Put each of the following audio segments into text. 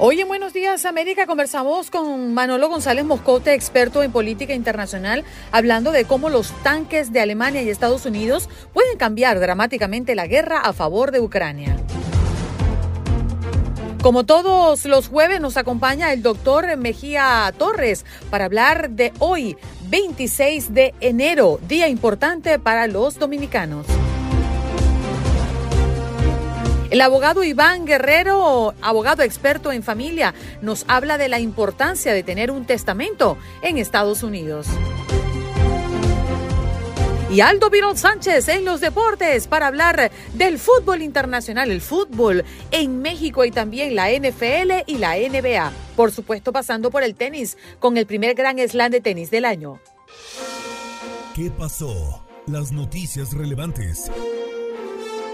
Hoy en Buenos Días América conversamos con Manolo González Moscote, experto en política internacional, hablando de cómo los tanques de Alemania y Estados Unidos pueden cambiar dramáticamente la guerra a favor de Ucrania. Como todos los jueves nos acompaña el doctor Mejía Torres para hablar de hoy, 26 de enero, día importante para los dominicanos. El abogado Iván Guerrero, abogado experto en familia, nos habla de la importancia de tener un testamento en Estados Unidos. Y Aldo Virol Sánchez en los deportes para hablar del fútbol internacional, el fútbol en México y también la NFL y la NBA. Por supuesto, pasando por el tenis con el primer gran slam de tenis del año. ¿Qué pasó? Las noticias relevantes.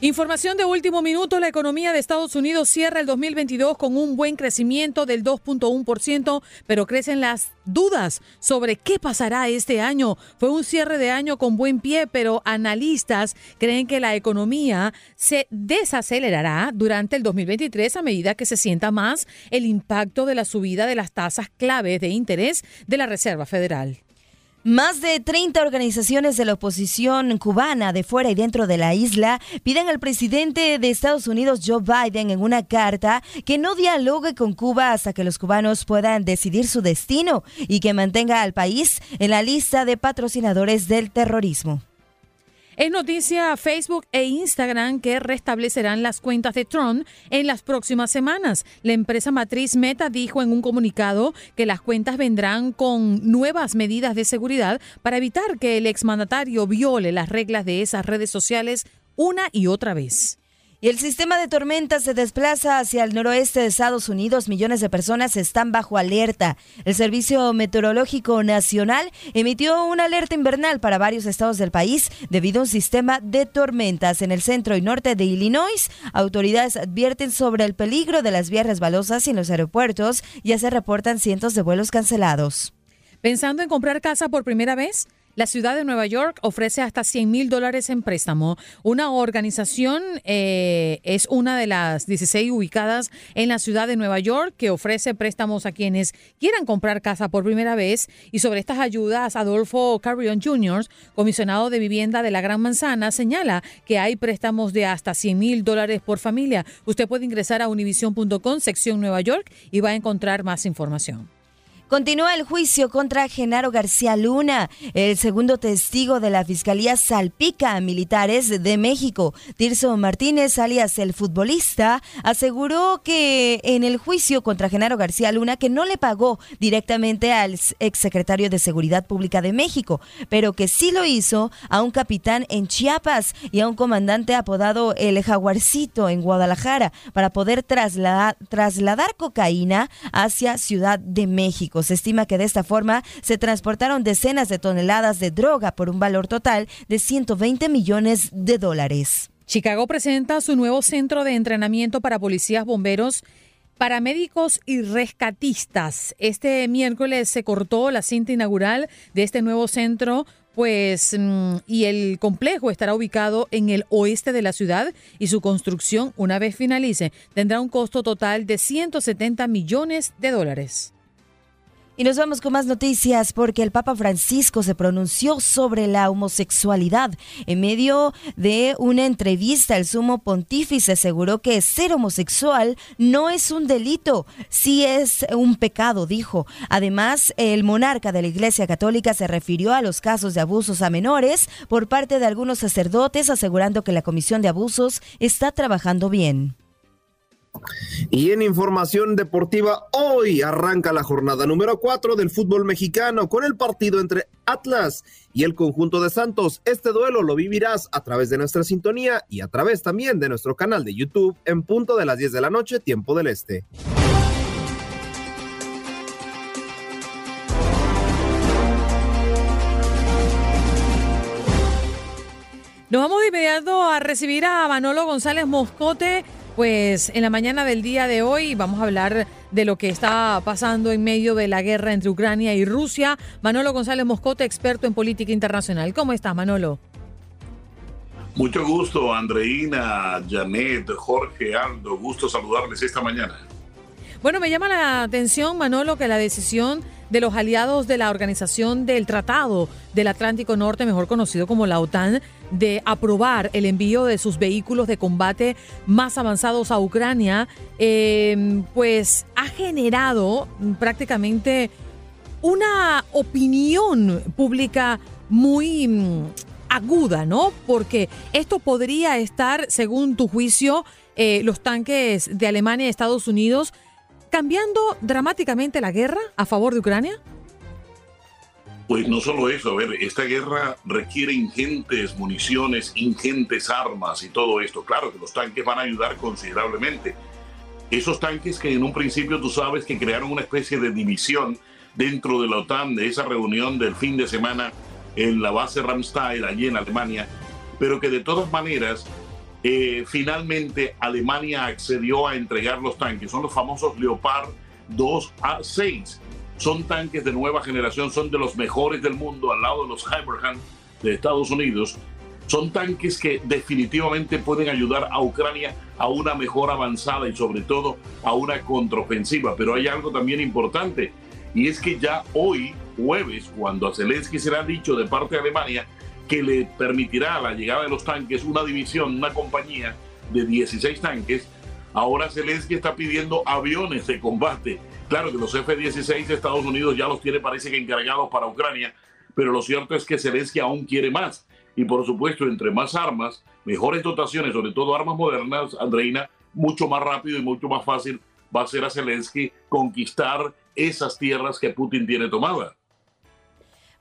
Información de último minuto, la economía de Estados Unidos cierra el 2022 con un buen crecimiento del 2.1%, pero crecen las dudas sobre qué pasará este año. Fue un cierre de año con buen pie, pero analistas creen que la economía se desacelerará durante el 2023 a medida que se sienta más el impacto de la subida de las tasas claves de interés de la Reserva Federal. Más de 30 organizaciones de la oposición cubana de fuera y dentro de la isla piden al presidente de Estados Unidos, Joe Biden, en una carta que no dialogue con Cuba hasta que los cubanos puedan decidir su destino y que mantenga al país en la lista de patrocinadores del terrorismo. Es noticia Facebook e Instagram que restablecerán las cuentas de Trump en las próximas semanas. La empresa matriz Meta dijo en un comunicado que las cuentas vendrán con nuevas medidas de seguridad para evitar que el exmandatario viole las reglas de esas redes sociales una y otra vez. Y el sistema de tormentas se desplaza hacia el noroeste de Estados Unidos. Millones de personas están bajo alerta. El Servicio Meteorológico Nacional emitió una alerta invernal para varios estados del país debido a un sistema de tormentas en el centro y norte de Illinois. Autoridades advierten sobre el peligro de las vías resbalosas y en los aeropuertos ya se reportan cientos de vuelos cancelados. ¿Pensando en comprar casa por primera vez? La ciudad de Nueva York ofrece hasta 100 mil dólares en préstamo. Una organización eh, es una de las 16 ubicadas en la ciudad de Nueva York que ofrece préstamos a quienes quieran comprar casa por primera vez. Y sobre estas ayudas, Adolfo Carrion Jr., comisionado de vivienda de la Gran Manzana, señala que hay préstamos de hasta 100 mil dólares por familia. Usted puede ingresar a univision.com, sección Nueva York, y va a encontrar más información. Continúa el juicio contra Genaro García Luna. El segundo testigo de la Fiscalía salpica a militares de México. Tirso Martínez, alias el futbolista, aseguró que en el juicio contra Genaro García Luna que no le pagó directamente al exsecretario de Seguridad Pública de México, pero que sí lo hizo a un capitán en Chiapas y a un comandante apodado el Jaguarcito en Guadalajara para poder trasladar, trasladar cocaína hacia Ciudad de México. Se estima que de esta forma se transportaron decenas de toneladas de droga por un valor total de 120 millones de dólares. Chicago presenta su nuevo centro de entrenamiento para policías, bomberos, paramédicos y rescatistas. Este miércoles se cortó la cinta inaugural de este nuevo centro pues mm, y el complejo estará ubicado en el oeste de la ciudad y su construcción, una vez finalice, tendrá un costo total de 170 millones de dólares. Y nos vamos con más noticias porque el Papa Francisco se pronunció sobre la homosexualidad. En medio de una entrevista, el sumo pontífice aseguró que ser homosexual no es un delito, sí es un pecado, dijo. Además, el monarca de la Iglesia Católica se refirió a los casos de abusos a menores por parte de algunos sacerdotes, asegurando que la Comisión de Abusos está trabajando bien. Y en información deportiva, hoy arranca la jornada número 4 del fútbol mexicano con el partido entre Atlas y el conjunto de Santos. Este duelo lo vivirás a través de nuestra sintonía y a través también de nuestro canal de YouTube en punto de las 10 de la noche, tiempo del este. Nos vamos de inmediato a recibir a Manolo González Moscote pues en la mañana del día de hoy vamos a hablar de lo que está pasando en medio de la guerra entre Ucrania y Rusia. Manolo González Moscote, experto en política internacional. ¿Cómo estás, Manolo? Mucho gusto, Andreina, Janet, Jorge, Aldo. Gusto saludarles esta mañana. Bueno, me llama la atención, Manolo, que la decisión de los aliados de la Organización del Tratado del Atlántico Norte, mejor conocido como la OTAN, de aprobar el envío de sus vehículos de combate más avanzados a Ucrania, em, pues ha generado prácticamente una opinión pública muy mm, aguda, ¿no? Porque esto podría estar, según tu juicio, eh, los tanques de Alemania y Estados Unidos cambiando dramáticamente la guerra a favor de Ucrania. Pues no solo eso, a ver, esta guerra requiere ingentes municiones, ingentes armas y todo esto. Claro que los tanques van a ayudar considerablemente. Esos tanques que en un principio tú sabes que crearon una especie de división dentro de la OTAN, de esa reunión del fin de semana en la base Ramstein, allí en Alemania, pero que de todas maneras, eh, finalmente Alemania accedió a entregar los tanques. Son los famosos Leopard 2 a 6 son tanques de nueva generación, son de los mejores del mundo al lado de los Hyperhand de Estados Unidos. Son tanques que definitivamente pueden ayudar a Ucrania a una mejor avanzada y sobre todo a una contraofensiva. Pero hay algo también importante y es que ya hoy, jueves, cuando a Zelensky se le ha dicho de parte de Alemania que le permitirá la llegada de los tanques una división, una compañía de 16 tanques, ahora Zelensky está pidiendo aviones de combate Claro que los F-16 de Estados Unidos ya los tiene, parece que encargados para Ucrania, pero lo cierto es que Zelensky aún quiere más. Y por supuesto, entre más armas, mejores dotaciones, sobre todo armas modernas, Andreina, mucho más rápido y mucho más fácil va a ser a Zelensky conquistar esas tierras que Putin tiene tomadas.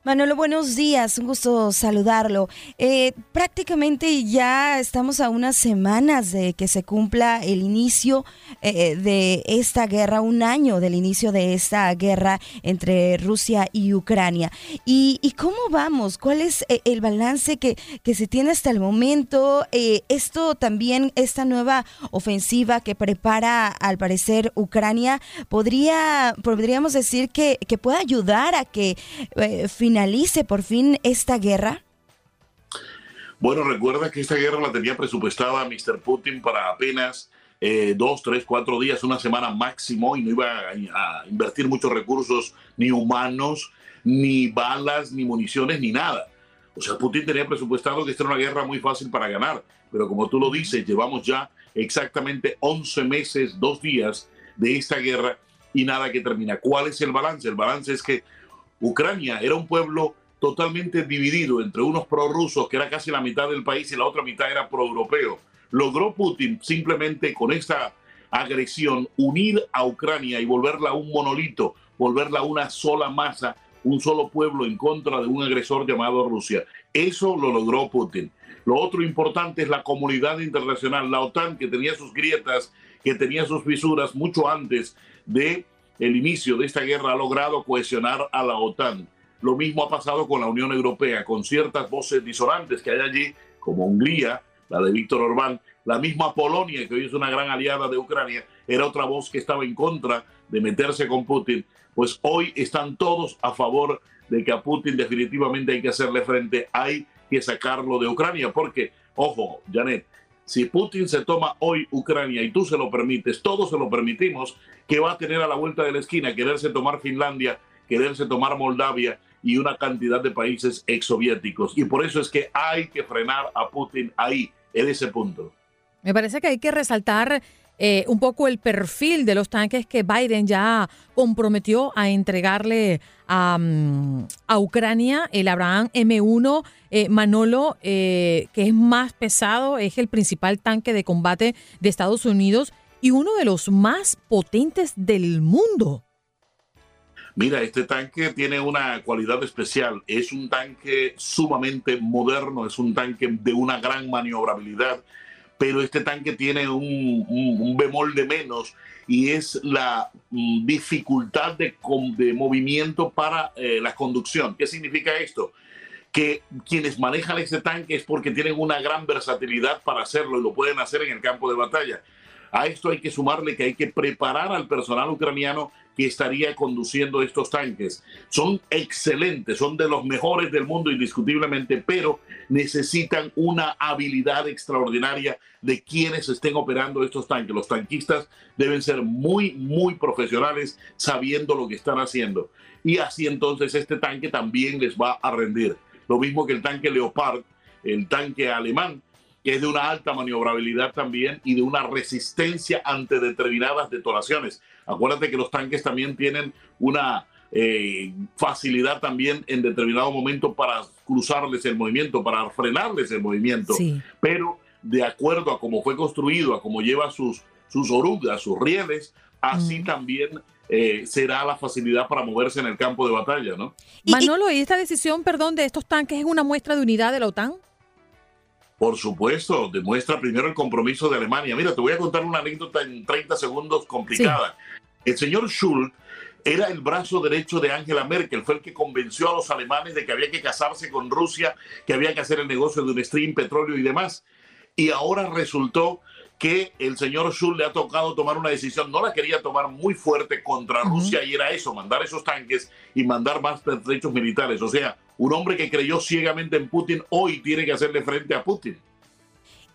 Manolo, buenos días, un gusto saludarlo. Eh, prácticamente ya estamos a unas semanas de que se cumpla el inicio eh, de esta guerra, un año del inicio de esta guerra entre Rusia y Ucrania. ¿Y, cómo vamos? ¿Cuál es eh, el balance que, que se tiene hasta el momento? esto también, esta nueva ofensiva que prepara al parecer Ucrania, podría, podríamos decir que, que puede ayudar a que finalmente finalice por fin esta guerra? Bueno, recuerda que esta guerra la tenía presupuestada Mr. Putin para apenas eh, dos, tres, cuatro días, una semana máximo y no iba a, a, invertir muchos recursos, ni humanos, ni balas, ni municiones, ni nada. O sea, Putin tenía presupuestado que esta era una guerra muy fácil para ganar, pero como tú lo dices, llevamos ya exactamente 11 meses, dos días de esta guerra y nada que termina. ¿Cuál es el balance? El balance es que Ucrania era un pueblo totalmente dividido entre unos prorrusos, que era casi la mitad del país, y la otra mitad era proeuropeo. Logró Putin simplemente con esta agresión unir a Ucrania y volverla un monolito, volverla una sola masa, un solo pueblo en contra de un agresor llamado Rusia. Eso lo logró Putin. Lo otro importante es la comunidad internacional, la OTAN, que tenía sus grietas, que tenía sus fisuras mucho antes de el inicio de esta guerra ha logrado cohesionar a la OTAN. Lo mismo ha pasado con la Unión Europea, con ciertas voces disonantes que hay allí, como Hungría, la de Víctor Orbán, la misma Polonia, que hoy es una gran aliada de Ucrania, era otra voz que estaba en contra de meterse con Putin. Pues hoy están todos a favor de que a Putin definitivamente hay que hacerle frente, hay que sacarlo de Ucrania, porque, ojo, Janet, si Putin se toma hoy Ucrania y tú se lo permites, todos se lo permitimos, que va a tener a la vuelta de la esquina quererse tomar Finlandia quererse tomar Moldavia y una cantidad de países exsoviéticos. Y por eso es que hay que frenar a Putin ahí, en ese punto. Me parece que hay que resaltar eh, un poco el perfil de los tanques que Biden ya comprometió a entregarle a, a Ucrania, el Abraham M1 eh, Manolo, eh, que es más pesado, es el principal tanque de combate de Estados Unidos y uno de los más potentes del mundo. Mira, este tanque tiene una cualidad especial. Es un tanque sumamente moderno, es un tanque de una gran maniobrabilidad, pero este tanque tiene un, un- bemol de menos y es la mm, dificultad de movimiento para eh, la conducción. ¿Qué significa esto? Que quienes manejan este tanque es porque tienen una gran versatilidad para hacerlo y lo pueden hacer en el campo de batalla. A esto hay que sumarle que hay que preparar al personal ucraniano que estaría conduciendo estos tanques. Son excelentes, son de los mejores del mundo indiscutiblemente, pero necesitan una habilidad extraordinaria de quienes estén operando estos tanques. Los tanquistas deben ser muy, muy profesionales sabiendo lo que están haciendo. Y así entonces este tanque también les va a rendir. Lo mismo que el tanque Leopard, el tanque alemán, que es de una alta maniobrabilidad también y de una resistencia ante determinadas detonaciones. Acuérdate que los tanques también tienen una eh, facilidad también en determinado momento para cruzarles el movimiento, para frenarles el movimiento. Sí. Pero de acuerdo a cómo fue construido, a cómo lleva sus, sus orugas, sus rieles, así también eh, será la facilidad para moverse en el campo de batalla, ¿no? Manolo, ¿y esta decisión, perdón, de estos tanques es una muestra de unidad de la OTAN? Por supuesto, demuestra primero el compromiso de Alemania. Mira, te voy a contar una anécdota en 30 segundos complicada. El señor Schulz era el brazo derecho de Angela Merkel, fue el que convenció a los alemanes de que había que casarse con Rusia, que había que hacer el negocio de un stream, petróleo y demás. Y ahora resultó que el señor Schulz le ha tocado tomar una decisión, no la quería tomar muy fuerte contra Rusia y era eso, mandar esos tanques y mandar más pertrechos militares. O sea, un hombre que creyó ciegamente en Putin hoy tiene que hacerle frente a Putin.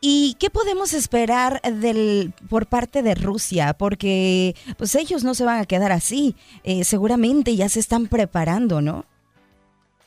¿Y qué podemos esperar del, por parte de Rusia? Porque pues ellos no se van a quedar así. Eh, seguramente ya se están preparando, ¿no?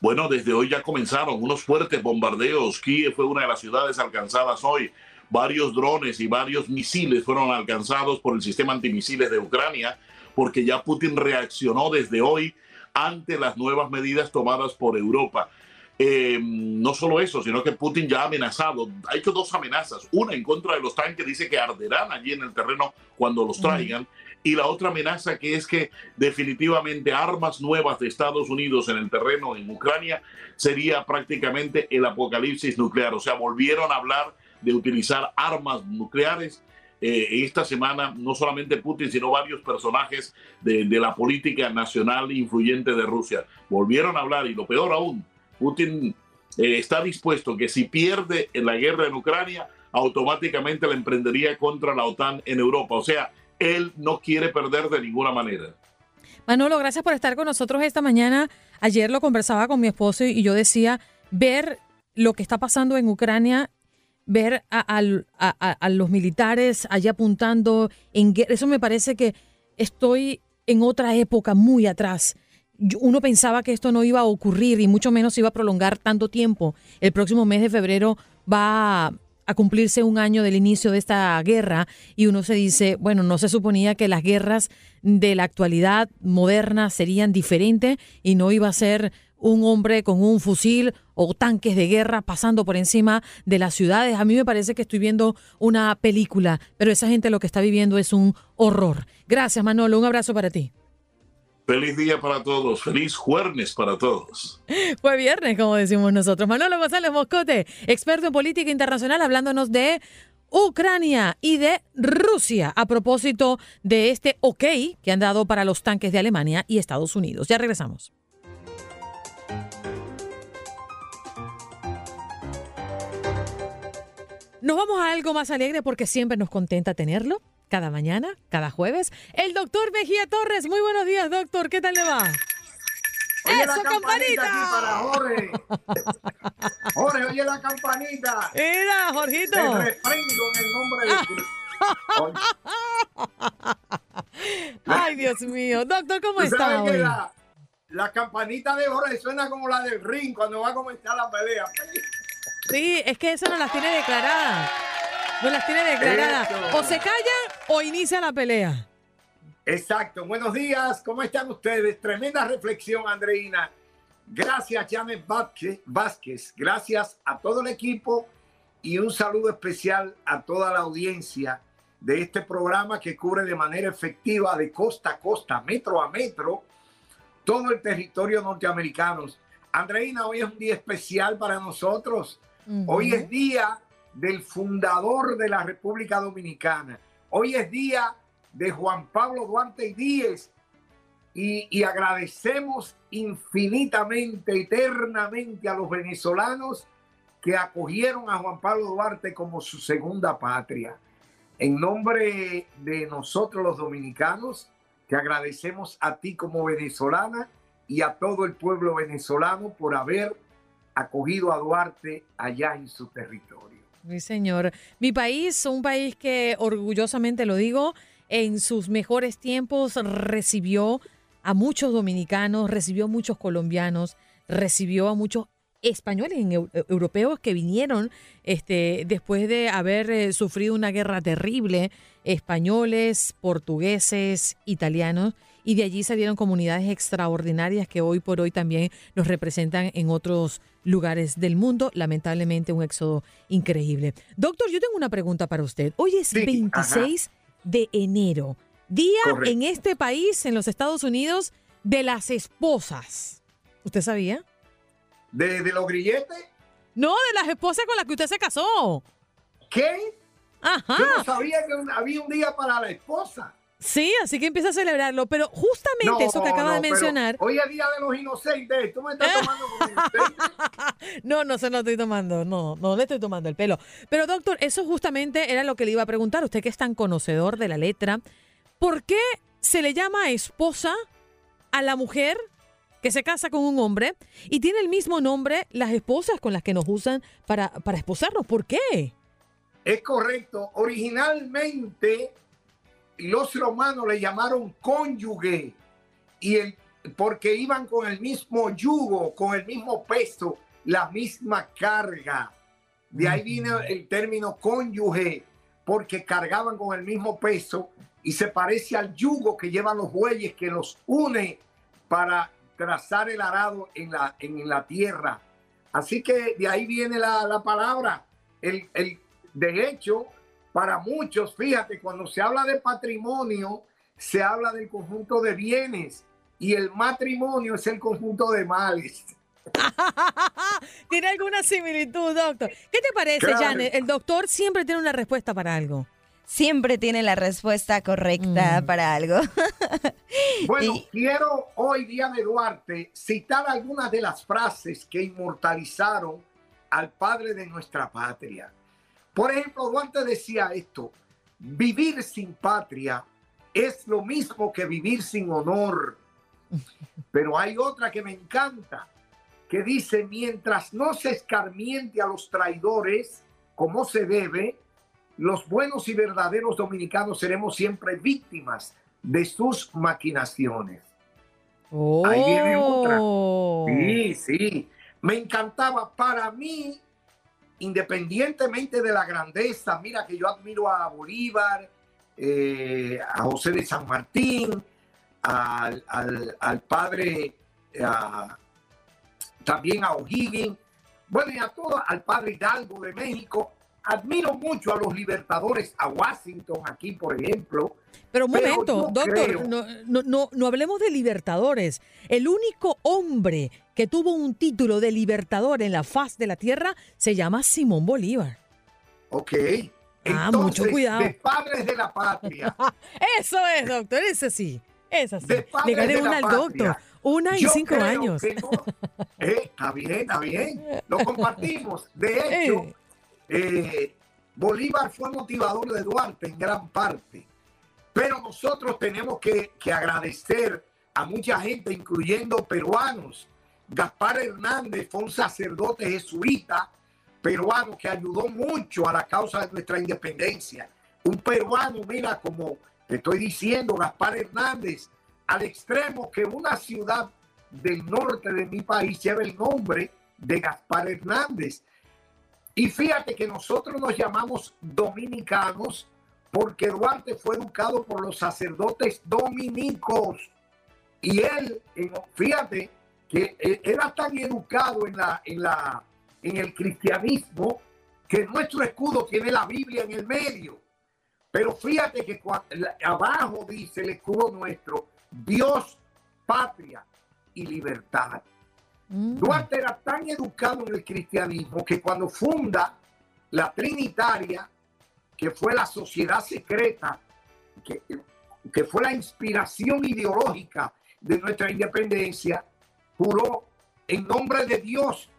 Bueno, desde hoy ya comenzaron unos fuertes bombardeos. Kiev fue una de las ciudades alcanzadas hoy. Varios drones y varios misiles fueron alcanzados por el sistema antimisiles de Ucrania, porque ya Putin reaccionó desde hoy ante las nuevas medidas tomadas por Europa. Eh, no solo eso, sino que Putin ya ha amenazado, ha hecho dos amenazas, una en contra de los tanques, dice que arderán allí en el terreno cuando los traigan, y la otra amenaza que es que definitivamente armas nuevas de Estados Unidos en el terreno en Ucrania sería prácticamente el apocalipsis nuclear, o sea, volvieron a hablar de utilizar armas nucleares. Eh, esta semana no solamente Putin, sino varios personajes de, de la política nacional influyente de Rusia. Volvieron a hablar y lo peor aún, Putin eh, está dispuesto que si pierde en la guerra en Ucrania, automáticamente la emprendería contra la OTAN en Europa. O sea, él no quiere perder de ninguna manera. Manolo, gracias por estar con nosotros esta mañana. Ayer lo conversaba con mi esposo y yo decía, ver lo que está pasando en Ucrania, ver a, a los militares allá apuntando en guerra, eso me parece que estoy en otra época muy atrás. Uno pensaba que esto no iba a ocurrir y mucho menos iba a prolongar tanto tiempo. El próximo mes de febrero va a cumplirse un año del inicio de esta guerra y uno se dice, bueno, no se suponía que las guerras de la actualidad moderna serían diferentes y no iba a ser un hombre con un fusil o tanques de guerra pasando por encima de las ciudades. A mí me parece que estoy viendo una película, pero esa gente lo que está viviendo es un horror. Gracias, Manolo. Un abrazo para ti. Feliz día para todos, feliz jueves para todos. Fue viernes, como decimos nosotros. Manolo González Moscote, experto en política internacional, hablándonos de Ucrania y de Rusia a propósito de este ok que han dado para los tanques de Alemania y Estados Unidos. Ya regresamos. Nos vamos a algo más alegre porque siempre nos contenta tenerlo. Cada mañana, cada jueves. El doctor Mejía Torres. Muy buenos días, doctor. ¿Qué tal le va? Oye ¡Eso, la campanita campanita! para Jorge. Jorge, oye la campanita. Mira, Jorgito. Te reprendo en el nombre de. Ay, Dios mío. Doctor, ¿cómo está hoy? la, la campanita de oro suena como la del ring cuando va a comenzar la pelea. Sí, es que eso no las tiene declaradas. No las tiene declaradas. Eso. O se calla o inicia la pelea. Exacto. Buenos días. ¿Cómo están ustedes? Tremenda reflexión, Andreina. Gracias, Janet Vázquez. Vázquez. Gracias a todo el equipo y un saludo especial a toda la audiencia de este programa que cubre de manera efectiva de costa a costa, metro a metro, todo el territorio norteamericano. Andreina, hoy es un día especial para nosotros. Hoy es día del fundador de la República Dominicana. Hoy es día de Juan Pablo Duarte y Díez. Y, y agradecemos infinitamente, eternamente a los venezolanos que acogieron a Juan Pablo Duarte como su segunda patria. En nombre de nosotros los dominicanos, te agradecemos a ti como venezolana y a todo el pueblo venezolano por haber acogido a Duarte allá en su territorio. Mi señor. Mi país, un país que orgullosamente lo digo, en sus mejores tiempos recibió a muchos dominicanos, recibió a muchos colombianos, recibió a muchos españoles europeos que vinieron este, después de haber eh, sufrido una guerra terrible, españoles, portugueses, italianos, y de allí salieron comunidades extraordinarias que hoy por hoy también nos representan en otros lugares del mundo. Lamentablemente un éxodo increíble. Doctor, yo tengo una pregunta para usted. Hoy es Sí, 26 de enero, día Correcto. en este país, en los Estados Unidos, de las esposas. ¿Usted sabía? ¿De, de los grilletes? No, de las esposas con las que usted se casó. ¿Qué? Ajá. Yo no sabía que había un día para la esposa. Sí, así que empieza a celebrarlo. Pero justamente eso que acaba no, de mencionar. Hoy es día de los inocentes. Tú me estás tomando como inocente. No, no se lo estoy tomando, no, no le estoy tomando el pelo. Pero doctor, eso justamente era lo que le iba a preguntar, usted que es tan conocedor de la letra, ¿por qué se le llama esposa a la mujer que se casa con un hombre y tiene el mismo nombre las esposas con las que nos usan para, para esposarnos? ¿Por qué? Es correcto. Originalmente los romanos le llamaron cónyuge y el, porque iban con el mismo yugo, con el mismo peso, la misma carga. De ahí viene el término cónyuge, porque cargaban con el mismo peso y se parece al yugo que llevan los bueyes que los une para trazar el arado en la, en la tierra. Así que de ahí viene la, la palabra. El, el, de hecho, para muchos, fíjate, cuando se habla de patrimonio, se habla del conjunto de bienes y el matrimonio es el conjunto de males. ¿Tiene alguna similitud, doctor? ¿Qué te parece, Claro. Janet? El doctor siempre tiene una respuesta para algo. Siempre tiene la respuesta correcta Mm. para algo. Bueno, Y- quiero hoy, día de Duarte, citar algunas de las frases que inmortalizaron al padre de nuestra patria. Por ejemplo, Duarte decía esto, vivir sin patria es lo mismo que vivir sin honor. Pero hay otra que me encanta, que dice, mientras no se escarmiente a los traidores como se debe, los buenos y verdaderos dominicanos seremos siempre víctimas de sus maquinaciones. Ahí viene otra. Oh. Sí, sí. Me encantaba. Para mí, independientemente de la grandeza, mira que yo admiro a Bolívar, eh, a José de San Martín, al, padre, a- también a O'Higgins, bueno, y a todo, al padre Hidalgo de México. Admiro mucho a los libertadores, a Washington aquí, por ejemplo. Pero un Pero momento, doctor, creo- no, no, no, no hablemos de libertadores. El único hombre que tuvo un título de libertador en la faz de la tierra se llama Simón Bolívar. Ok. Ah, mucho cuidado. De padres de la patria. Eso es, doctor, ese sí. Esa sí. De padres Le gané una al patria. doctor. Una Yo cinco creo años. que no. Eh, está bien, está bien. Lo compartimos. De hecho, Eh. Eh, Bolívar fue motivador de Duarte en gran parte. Pero nosotros tenemos que, que agradecer a mucha gente, incluyendo peruanos. Gaspar Hernández fue un sacerdote jesuita peruano que ayudó mucho a la causa de nuestra independencia. Un peruano, mira, como te estoy diciendo, Gaspar Hernández, al extremo que una ciudad del norte de mi país lleva el nombre de Gaspar Hernández. Y fíjate que nosotros nos llamamos dominicanos porque Duarte fue educado por los sacerdotes dominicos. Y él, fíjate que e, era tan educado en, la, en, la, en el cristianismo que nuestro escudo tiene la Biblia en el medio. Pero fíjate que abajo dice el escudo nuestro, Dios, patria y libertad. Mm. Duarte era tan educado en el cristianismo que cuando funda la Trinitaria, que fue la sociedad secreta, que, fue la inspiración ideológica de nuestra independencia, juró en nombre de Dios,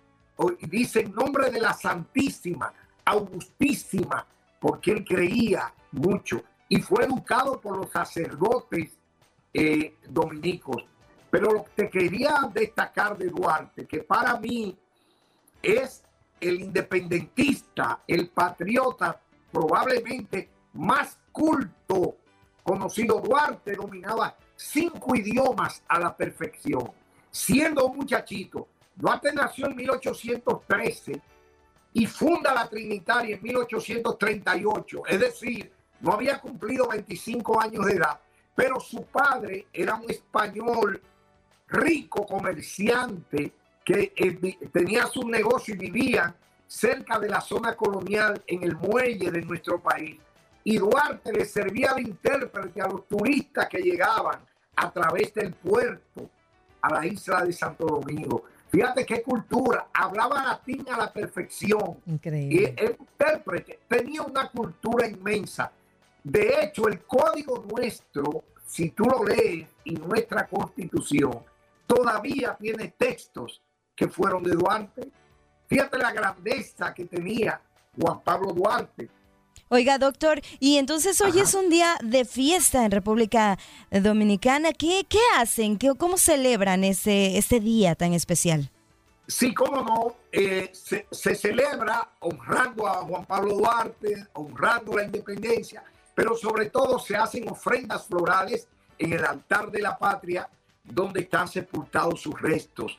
dice en nombre de la Santísima, Augustísima, porque él creía mucho y fue educado por los sacerdotes eh, dominicos. Pero que quería destacar de Duarte, que para mí es el independentista, el patriota probablemente más culto conocido. Duarte dominaba cinco idiomas a la perfección. Siendo un muchachito, Duarte nació en 1813 y funda la Trinitaria en 1838. Es decir, no había cumplido 25 años de edad, pero su padre era un español rico comerciante que eh, tenía su negocio y vivía cerca de la zona colonial en el muelle de nuestro país. Y Duarte le servía de intérprete a los turistas que llegaban a través del puerto a la isla de Santo Domingo. Fíjate qué cultura, hablaba latín a la perfección. Increíble. Y el intérprete tenía una cultura inmensa. De hecho, el código nuestro, si tú lo lees, y nuestra constitución, todavía tiene textos que fueron de Duarte. Fíjate la grandeza que tenía Juan Pablo Duarte. Oiga, doctor, y entonces hoy es un día de fiesta en República Dominicana. ¿Qué, qué hacen? ¿Qué, ¿Cómo celebran ese, ese día tan especial? Sí, cómo no, eh, se, se, celebra honrando a Juan Pablo Duarte, honrando la independencia, pero sobre todo se hacen ofrendas florales en el altar de la patria donde están sepultados sus restos.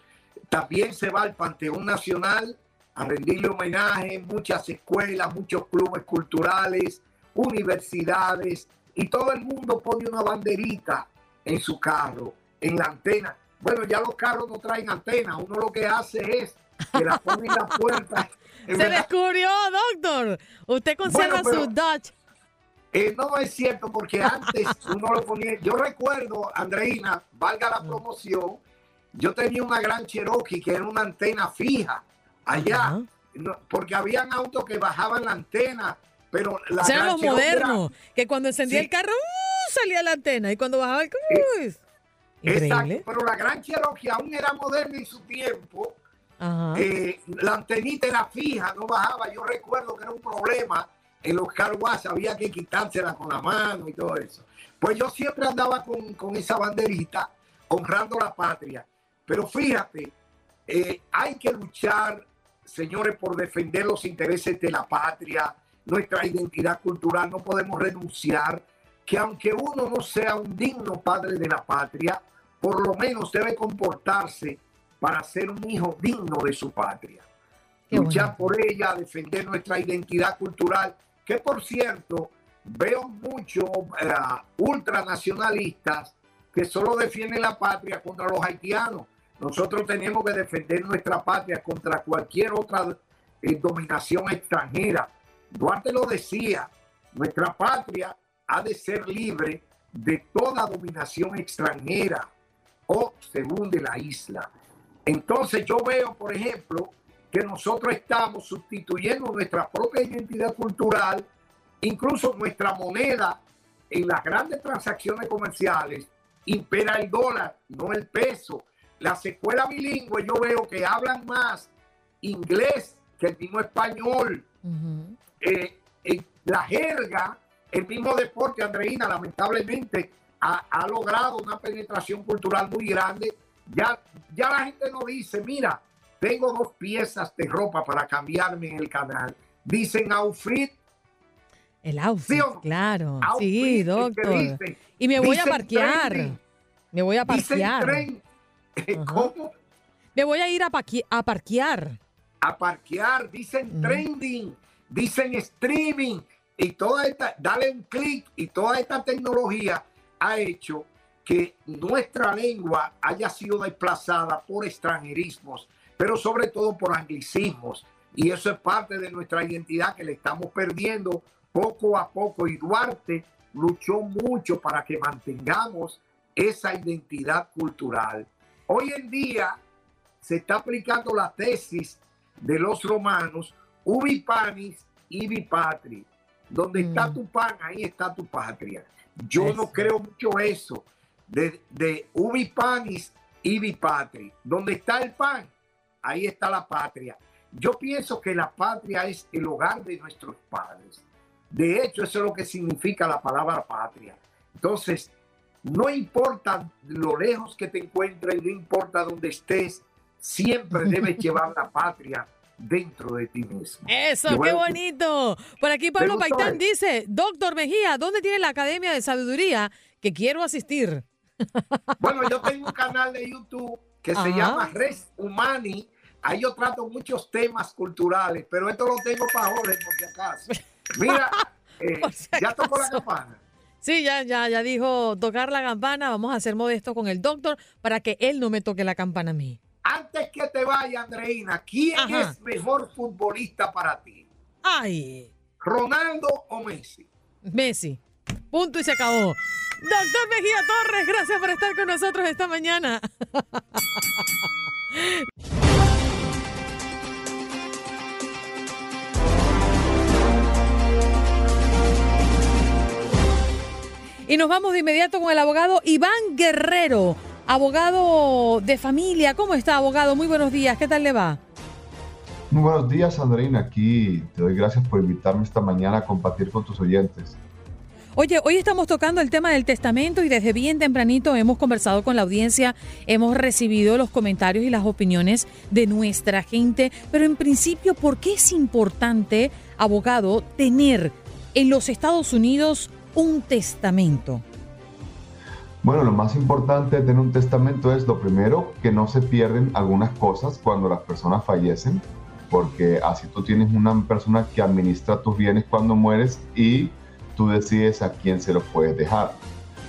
También se va al Panteón Nacional a rendirle homenaje, muchas escuelas, muchos clubes culturales, universidades, y todo el mundo pone una banderita en su carro, en la antena. Bueno, ya los carros no traen antena, uno lo que hace es que la pone en la puerta. Se descubrió, doctor. Usted conserva su Dodge. Eh, no es cierto, porque antes uno lo ponía. Yo recuerdo, Andreina, valga la promoción, yo tenía una gran Cherokee que era una antena fija allá, porque habían autos que bajaban la antena, pero la. O los modernos, que cuando encendía el carro, ¡uh! salía la antena, y cuando bajaba el carro. Exacto, pero la gran Cherokee aún era moderna en su tiempo. Eh, la antenita era fija, no bajaba. Yo recuerdo que era un problema en los carguas había que quitársela con la mano y todo eso. Pues yo siempre andaba con, esa banderita honrando la patria. Pero fíjate, eh, hay que luchar, señores, por defender los intereses de la patria, nuestra identidad cultural. No podemos renunciar que aunque uno no sea un digno padre de la patria, por lo menos debe comportarse para ser un hijo digno de su patria. luchar por ella, defender nuestra identidad cultural que por cierto, veo muchos eh, ultranacionalistas que solo defienden la patria contra los haitianos. Nosotros tenemos que defender nuestra patria contra cualquier otra eh, dominación extranjera. Duarte lo decía, nuestra patria ha de ser libre de toda dominación extranjera o según de la isla. Entonces yo veo, por ejemplo, que nosotros estamos sustituyendo nuestra propia identidad cultural, incluso nuestra moneda en las grandes transacciones comerciales, impera el dólar, no el peso. Las escuelas bilingües yo veo que hablan más inglés que el mismo español. Eh, la jerga, el mismo deporte, Andreina, lamentablemente ha, ha, logrado una penetración cultural muy grande. Ya, ya la gente no dice, mira, tengo dos piezas de ropa para cambiarme en el canal. Dicen outfit. El outfit, claro. sí, doctor. y me voy a parquear. me voy a parquear. ¿Cómo? Me voy a ir a, a parquear. A parquear, dicen trending, dicen streaming y toda esta, dale un clic y toda esta tecnología ha hecho que nuestra lengua haya sido desplazada por extranjerismos, pero sobre todo por anglicismos. Y eso es parte de nuestra identidad que le estamos perdiendo poco a poco. Y Duarte luchó mucho para que mantengamos esa identidad cultural. Hoy en día se está aplicando la tesis de los romanos, ubi panis, ibi patri. Donde está tu pan, ahí está tu patria. Yo no creo mucho eso de, de ubi panis, ibi patri. Donde está el pan, ahí está la patria. Yo pienso que la patria es el hogar de nuestros padres. De hecho, eso es lo que significa la palabra patria. Entonces, no importa lo lejos que te encuentres, no importa dónde estés, siempre debes llevar la patria dentro de ti mismo. Eso, Y qué bueno, bonito. Por aquí Pablo Paitán dice, doctor Mejía, ¿dónde tiene la Academia de Sabiduría que quiero asistir? Bueno, yo tengo un canal de YouTube que se Ajá. llama Res Humani. Ahí yo trato muchos temas culturales, pero esto lo tengo para joder, por si acaso. Mira, eh, ya tocó la campana. Sí, ya, ya, ya dijo tocar la campana. Vamos a ser modestos con el doctor para que él no me toque la campana a mí. Antes que te vaya, Andreina, ¿quién Ajá. es mejor futbolista para ti? Ay, ¿Ronaldo o Messi? Messi. Punto y se acabó. Doctor Mejía Torres, gracias por estar con nosotros esta mañana. Y nos vamos de inmediato con el abogado Iván Guerrero, abogado de familia. ¿Cómo está, abogado? Muy buenos días. ¿Qué tal le va? Muy buenos días, Andreina. Aquí te doy gracias por invitarme esta mañana a compartir con tus oyentes. Oye, hoy estamos tocando el tema del testamento y desde bien tempranito hemos conversado con la audiencia, hemos recibido los comentarios y las opiniones de nuestra gente, pero en principio, ¿por qué es importante, abogado, tener en los Estados Unidos un testamento? Bueno, lo más importante de tener un testamento es lo primero, que no se pierden algunas cosas cuando las personas fallecen, porque así tú tienes una persona que administra tus bienes cuando mueres y tú decides a quién se los puedes dejar.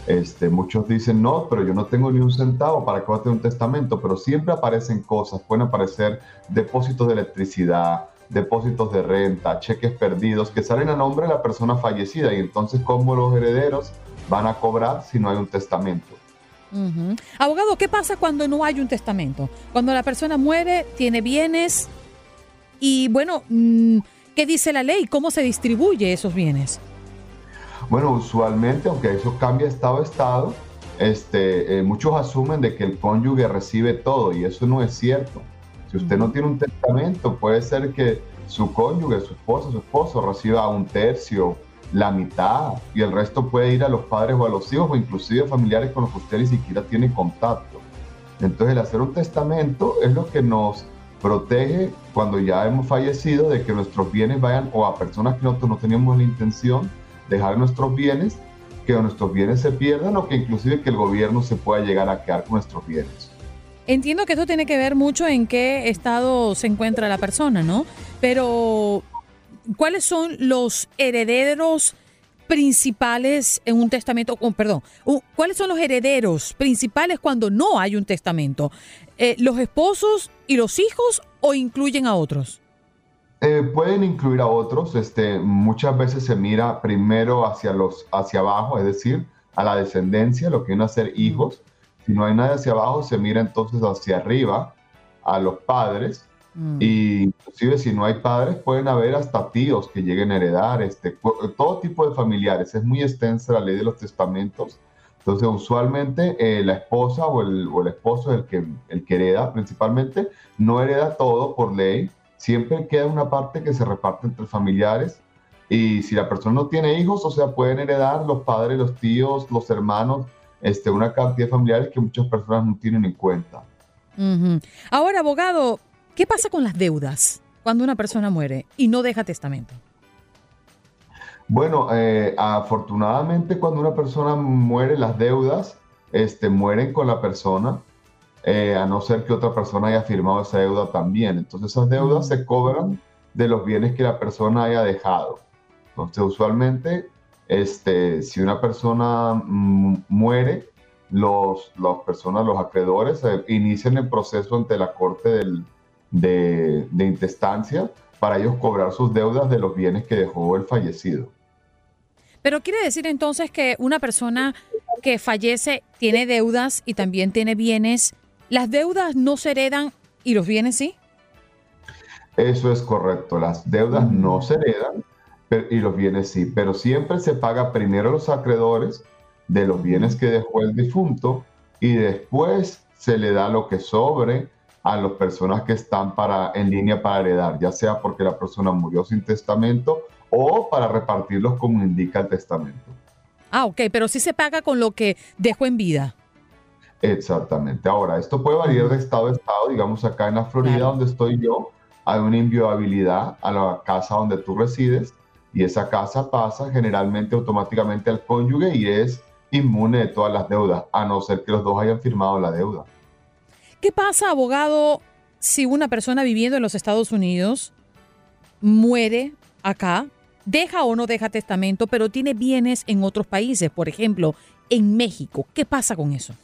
Este, muchos dicen, no, pero yo no tengo ni un centavo, ¿para qué voy a tener un testamento? Pero siempre aparecen cosas, pueden aparecer depósitos de electricidad, depósitos de renta, cheques perdidos que salen a nombre de la persona fallecida y entonces cómo los herederos van a cobrar si no hay un testamento. Abogado, ¿qué pasa cuando no hay un testamento? Cuando la persona muere, tiene bienes y bueno, mm, ¿qué dice la ley? ¿Cómo se distribuye esos bienes? Bueno, usualmente, aunque eso cambia estado a estado, este, eh, muchos asumen de que el cónyuge recibe todo y eso no es cierto. Si usted no tiene un testamento, puede ser que su cónyuge, su esposa, su esposo reciba un tercio, la mitad y el resto puede ir a los padres o a los hijos o inclusive familiares con los que usted ni siquiera tiene contacto. Entonces el hacer un testamento es lo que nos protege cuando ya hemos fallecido de que nuestros bienes vayan o a personas que nosotros no teníamos la intención dejar nuestros bienes, que nuestros bienes se pierdan o que inclusive que el gobierno se pueda llegar a quedar con nuestros bienes. Entiendo que esto tiene que ver mucho en qué estado se encuentra la persona, ¿no? Pero, ¿cuáles son los herederos principales en un testamento? Oh, perdón, ¿cuáles son los herederos principales cuando no hay un testamento? Eh, ¿Los esposos y los hijos o incluyen a otros? Eh, pueden incluir a otros, este, muchas veces se mira primero hacia, los, hacia abajo, es decir, a la descendencia, lo que viene a ser hijos. Si no hay nadie hacia abajo, se mira entonces hacia arriba, a los padres. Y inclusive si no hay padres, pueden haber hasta tíos que lleguen a heredar, este, todo tipo de familiares. Es muy extensa la ley de los testamentos. Entonces, usualmente eh, la esposa o el, o el esposo, el que, el que hereda principalmente, no hereda todo por ley. Siempre queda una parte que se reparte entre familiares. Y si la persona no tiene hijos, o sea, pueden heredar los padres, los tíos, los hermanos, este, una cantidad de familiares que muchas personas no tienen en cuenta. Ujú. Ahora, abogado, ¿qué pasa con las deudas cuando una persona muere y no deja testamento? Bueno, eh, afortunadamente cuando una persona muere, las deudas este, mueren con la persona eh, a no ser que otra persona haya firmado esa deuda también. Entonces esas deudas se cobran de los bienes que la persona haya dejado. Entonces usualmente, este, si una persona mm, muere, los, las personas, los acreedores, eh, inician el proceso ante la corte del, de, de intestancia para ellos cobrar sus deudas de los bienes que dejó el fallecido. Pero quiere decir entonces que una persona que fallece tiene deudas y también tiene bienes. ¿Las deudas no se heredan y los bienes sí? Eso es correcto. Las deudas no se heredan y los bienes sí. Pero siempre se paga primero a los acreedores de los bienes que dejó el difunto y después se le da lo que sobre a las personas que están para, en línea para heredar, ya sea porque la persona murió sin testamento o para repartirlos como indica el testamento. Ah, ok, pero sí se paga con lo que dejó en vida. Exactamente. Ahora, esto puede variar de estado a estado. Digamos, acá en la Florida, donde estoy yo, hay una inviolabilidad a la casa donde tú resides y esa casa pasa generalmente automáticamente al cónyuge y es inmune de todas las deudas, a no ser que los dos hayan firmado la deuda. ¿Qué pasa, abogado, si una persona viviendo en los Estados Unidos muere acá deja o no deja testamento, pero tiene bienes en otros países, por ejemplo, en México. ¿Qué pasa con eso?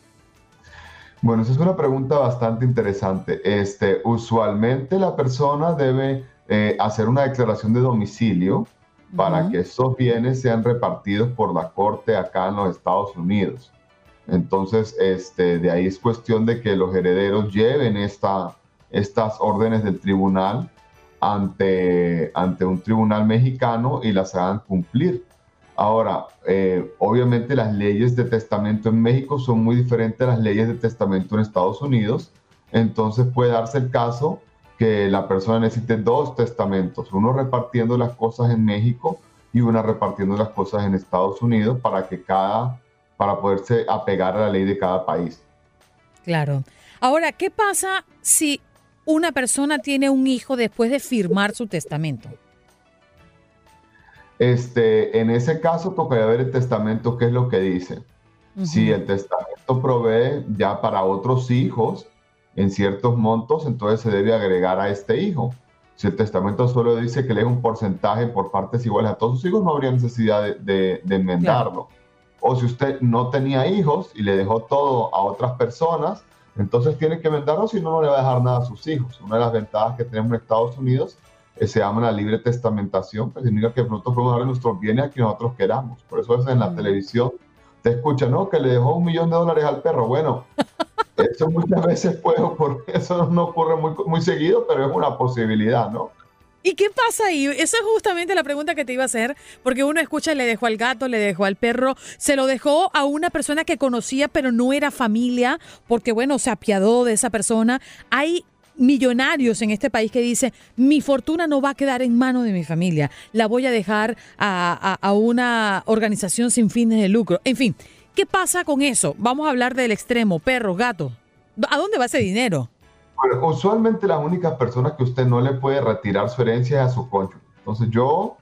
Bueno, esa es una pregunta bastante interesante. Este, usualmente la persona debe eh, hacer una declaración de domicilio para que esos bienes sean repartidos por la corte acá en los Estados Unidos. Entonces, este, de ahí es cuestión de que los herederos lleven esta, estas órdenes del tribunal ante, ante un tribunal mexicano y las hagan cumplir. Ahora, eh, obviamente las leyes de testamento en México son muy diferentes a las leyes de testamento en Estados Unidos, entonces puede darse el caso que la persona necesite dos testamentos, uno repartiendo las cosas en México y una repartiendo las cosas en Estados Unidos para que cada, para poderse apegar a la ley de cada país. Claro. Ahora, ¿qué pasa si una persona tiene un hijo después de firmar su testamento? Este, en ese caso tocaría ver el testamento, qué es lo que dice. Si el testamento provee ya para otros hijos en ciertos montos, entonces se debe agregar a este hijo. Si el testamento solo dice que le es un porcentaje por partes iguales a todos sus hijos, no habría necesidad de, enmendarlo. O si usted no tenía hijos y le dejó todo a otras personas, entonces tiene que venderlo, si no, no le va a dejar nada a sus hijos. Una de las ventajas que tenemos en Estados Unidos es, se llama la libre testamentación, que significa que nosotros podemos darle nuestros bienes a quien nosotros queramos. Por eso es en la televisión te escucha, ¿no? Que le dejó un millón de dólares al perro. Bueno, eso muchas veces puede ocurrir, eso no ocurre muy, muy seguido, pero es una posibilidad, ¿no? ¿Y qué pasa ahí? Esa es justamente la pregunta que te iba a hacer, porque uno escucha, le dejó al gato, le dejó al perro, se lo dejó a una persona que conocía, pero no era familia, porque bueno, se apiadó de esa persona. Hay millonarios en este país que dicen, mi fortuna no va a quedar en manos de mi familia, la voy a dejar a, a una organización sin fines de lucro. En fin, ¿qué pasa con eso? Vamos a hablar del extremo, perro, gato. ¿A dónde va ese dinero? usualmente las únicas personas que usted no le puede retirar su herencia es a su cónyuge. Entonces yo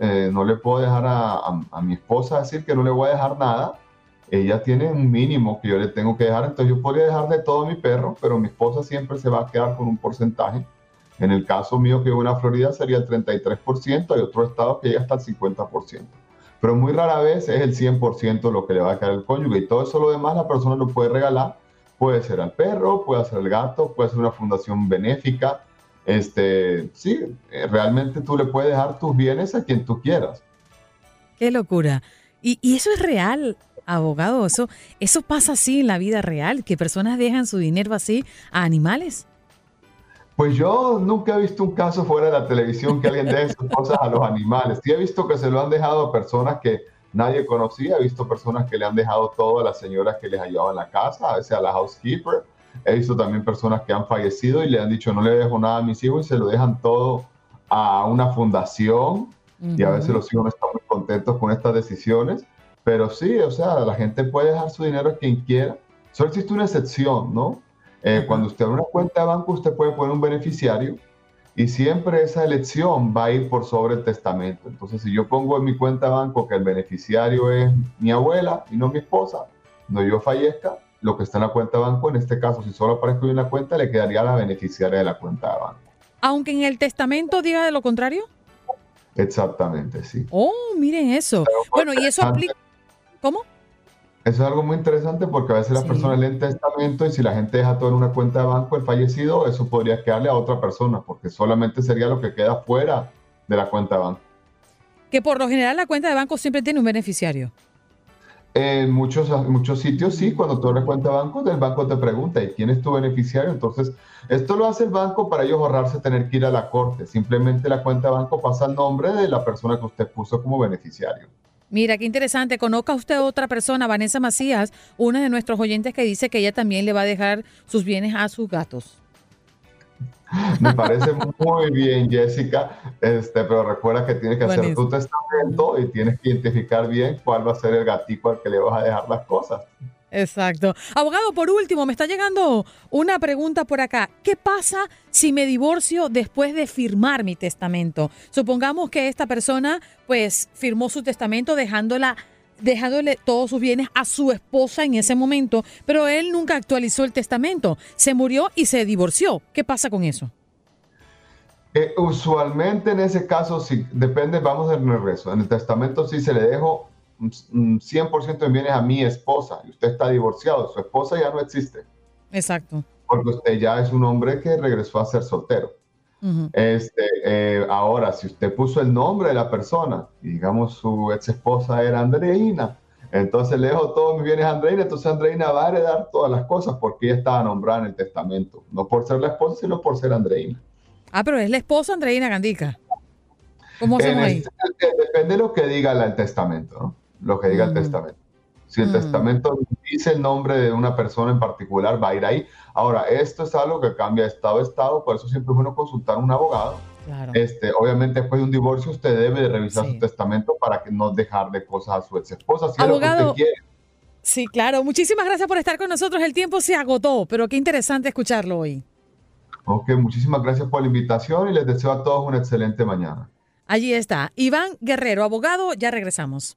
eh, no le puedo dejar a, mi esposa decir que no le voy a dejar nada. Ella tiene un mínimo que yo le tengo que dejar, entonces yo podría dejar de todo mi perro, pero mi esposa siempre se va a quedar con un porcentaje. En el caso mío que vivo en Florida sería el 33%, hay otro estado que llega hasta el 50%. Pero muy rara vez es el 100% lo que le va a quedar el cónyuge y todo eso lo demás la persona lo puede regalar Puede ser al perro, puede ser al gato, puede ser una fundación benéfica. Este, sí, eh, realmente tú le puedes dejar tus bienes a quien tú quieras. Qué locura. Y, eso es real, abogado. Eso, eso pasa así en la vida real, que personas dejan su dinero así a animales. Pues yo nunca he visto un caso fuera de la televisión que alguien deje sus cosas a los animales. Sí he visto que se lo han dejado a personas que nadie conocía. He visto personas que le han dejado todo a las señoras que les ayudaban en la casa, a veces a la housekeeper. He visto también personas que han fallecido y le han dicho no le dejo nada a mis hijos y se lo dejan todo a una fundación. Y a veces los hijos no están muy contentos con estas decisiones. Pero sí, o sea, la gente puede dejar su dinero a quien quiera. Solo existe una excepción, ¿no? Eh, cuando usted abre una cuenta de banco, usted puede poner un beneficiario y siempre esa elección va a ir por sobre el testamento. Entonces, si yo pongo en mi cuenta de banco que el beneficiario es mi abuela y no mi esposa, cuando yo fallezca, lo que está en la cuenta de banco. En este caso, si solo aparece en la cuenta, le quedaría a la beneficiaria de la cuenta de banco. Aunque en el testamento diga de lo contrario. Exactamente, sí. Oh, miren eso. Bueno, y eso aplica. ¿Cómo? Eso es algo muy interesante porque a veces la persona lee el testamento y si la gente deja todo en una cuenta de banco, el fallecido, eso podría quedarle a otra persona porque solamente sería lo que queda fuera de la cuenta de banco. Que por lo general la cuenta de banco siempre tiene un beneficiario. En muchos, muchos sitios sí, cuando tú abres cuenta de banco, el banco te pregunta, ¿y quién es tu beneficiario? Entonces, esto lo hace el banco para ellos ahorrarse tener que ir a la corte. Simplemente la cuenta de banco pasa el nombre de la persona que usted puso como beneficiario. Mira, qué interesante. Conozca usted otra persona, Vanessa Macías, una de nuestros oyentes que dice que ella también le va a dejar sus bienes a sus gatos. Me parece muy bien, Jessica, este, pero recuerda que tienes que hacer tu testamento y tienes que identificar bien cuál va a ser el gatito al que le vas a dejar las cosas. Exacto. Abogado, por último, me está llegando una pregunta por acá. ¿Qué pasa si me divorcio después de firmar mi testamento? Supongamos que esta persona, pues, firmó su testamento dejándola dejándole todos sus bienes a su esposa en ese momento, pero él nunca actualizó el testamento, se murió y se divorció. ¿Qué pasa con eso? Eh, usualmente en ese caso, sí, depende, vamos del regreso. En el testamento sí se le dejó 100% de bienes a mi esposa y usted está divorciado, su esposa ya no existe. Exacto. Porque usted ya es un hombre que regresó a ser soltero. este, eh, ahora, si usted puso el nombre de la persona, digamos su ex esposa era Andreina, entonces le dejo todos mis bienes a Andreina, entonces Andreina va a heredar todas las cosas porque ella estaba nombrada en el testamento, no por ser la esposa, sino por ser Andreina. Ah, pero es la esposa Andreina Gandica. ¿Cómo se ahí? depende de lo que diga el testamento, ¿no? Lo que diga el testamento. Si el testamento dice el nombre de una persona en particular, va a ir ahí. Ahora, esto es algo que cambia de estado a estado, por eso siempre es bueno consultar a un abogado. Este, obviamente, después de un divorcio, usted debe de revisar su testamento para que no dejarle cosas a su ex esposa. Si abogado, Sí, claro. Muchísimas gracias por estar con nosotros. El tiempo se agotó, pero qué interesante escucharlo hoy. Ok, muchísimas gracias por la invitación y les deseo a todos una excelente mañana. Allí está. Iván Guerrero, abogado. Ya regresamos.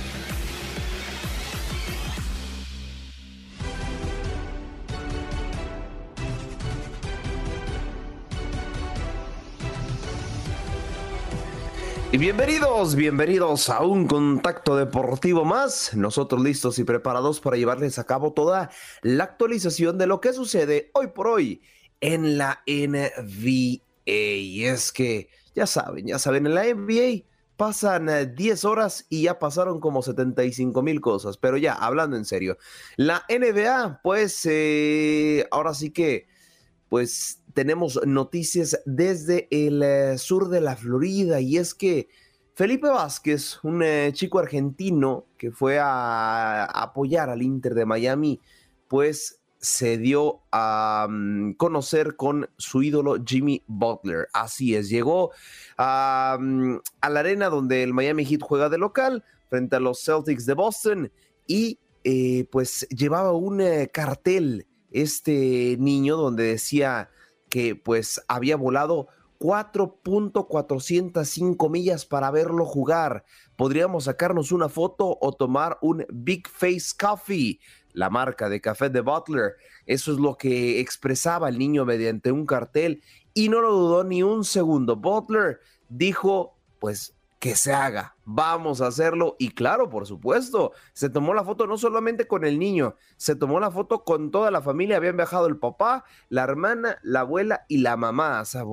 Y bienvenidos, bienvenidos a un contacto deportivo más. Nosotros listos y preparados para llevarles a cabo toda la actualización de lo que sucede hoy por hoy en la NBA. Y es que, ya saben, ya saben, en la NBA pasan 10 eh, horas y ya pasaron como 75 mil cosas. Pero ya, hablando en serio, la NBA, pues eh, ahora sí que, pues tenemos noticias desde el eh, sur de la Florida y es que Felipe Vázquez, un eh, chico argentino que fue a, apoyar al Inter de Miami, pues se dio a mm, conocer con su ídolo Jimmy Butler. Así es, llegó a, mm, la arena donde el Miami Heat juega de local frente a los Celtics de Boston y eh, pues llevaba un cartel este niño donde decía que pues había volado 4.405 millas para verlo jugar. Podríamos sacarnos una foto o tomar un Big Face Coffee, la marca de café de Butler. Eso es lo que expresaba el niño mediante un cartel y no lo dudó ni un segundo. Butler dijo, pues que se haga, vamos a hacerlo. Y claro, por supuesto, se tomó la foto no solamente con el niño, se tomó la foto con toda la familia. Habían viajado el papá, la hermana, la abuela y la mamá. O sea,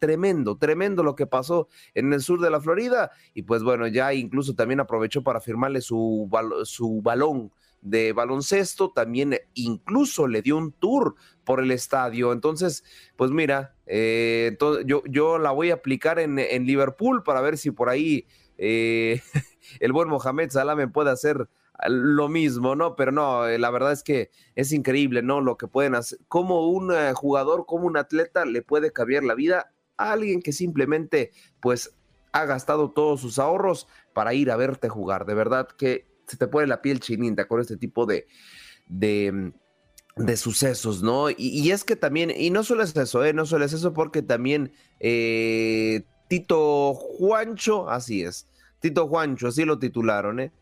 tremendo, tremendo lo que pasó en el sur de la Florida. Y pues bueno, ya incluso también aprovechó para firmarle su, su balón de baloncesto, también incluso le dio un tour por el estadio. Entonces, pues mira, eh, yo, yo la voy a aplicar en, Liverpool para ver si por ahí eh, el buen Mohamed Salah me puede hacer lo mismo, ¿no? Pero no, eh, la verdad es que es increíble, ¿no? Lo que pueden hacer, como un eh, jugador, como un atleta le puede cambiar la vida a alguien que simplemente, pues, ha gastado todos sus ahorros para ir a verte jugar. De verdad que se te pone la piel chinita con este tipo de, de, de sucesos, ¿no? Y, es que también, y no solo es eso, ¿eh? No solo es eso porque también eh, Tito Juancho, así es, Tito Juancho, así lo titularon, ¿eh?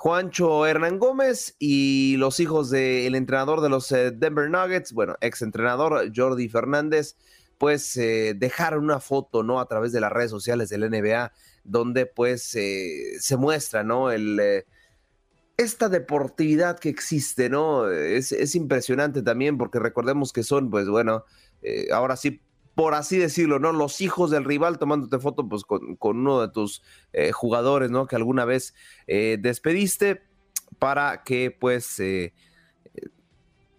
Juancho Hernán Gómez y los hijos del entrenador de los eh, Denver Nuggets, bueno, ex entrenador Jordi Fernández, pues eh, dejaron una foto, ¿no? A través de las redes sociales del NBA, donde pues eh, se muestra, ¿no? El, esta deportividad que existe, ¿no? Es, es, impresionante también porque recordemos que son, pues bueno, ahora sí por así decirlo, ¿no? Los hijos del rival tomándote foto pues, con, uno de tus eh, jugadores, ¿no? Que alguna vez eh, despediste para que pues, eh,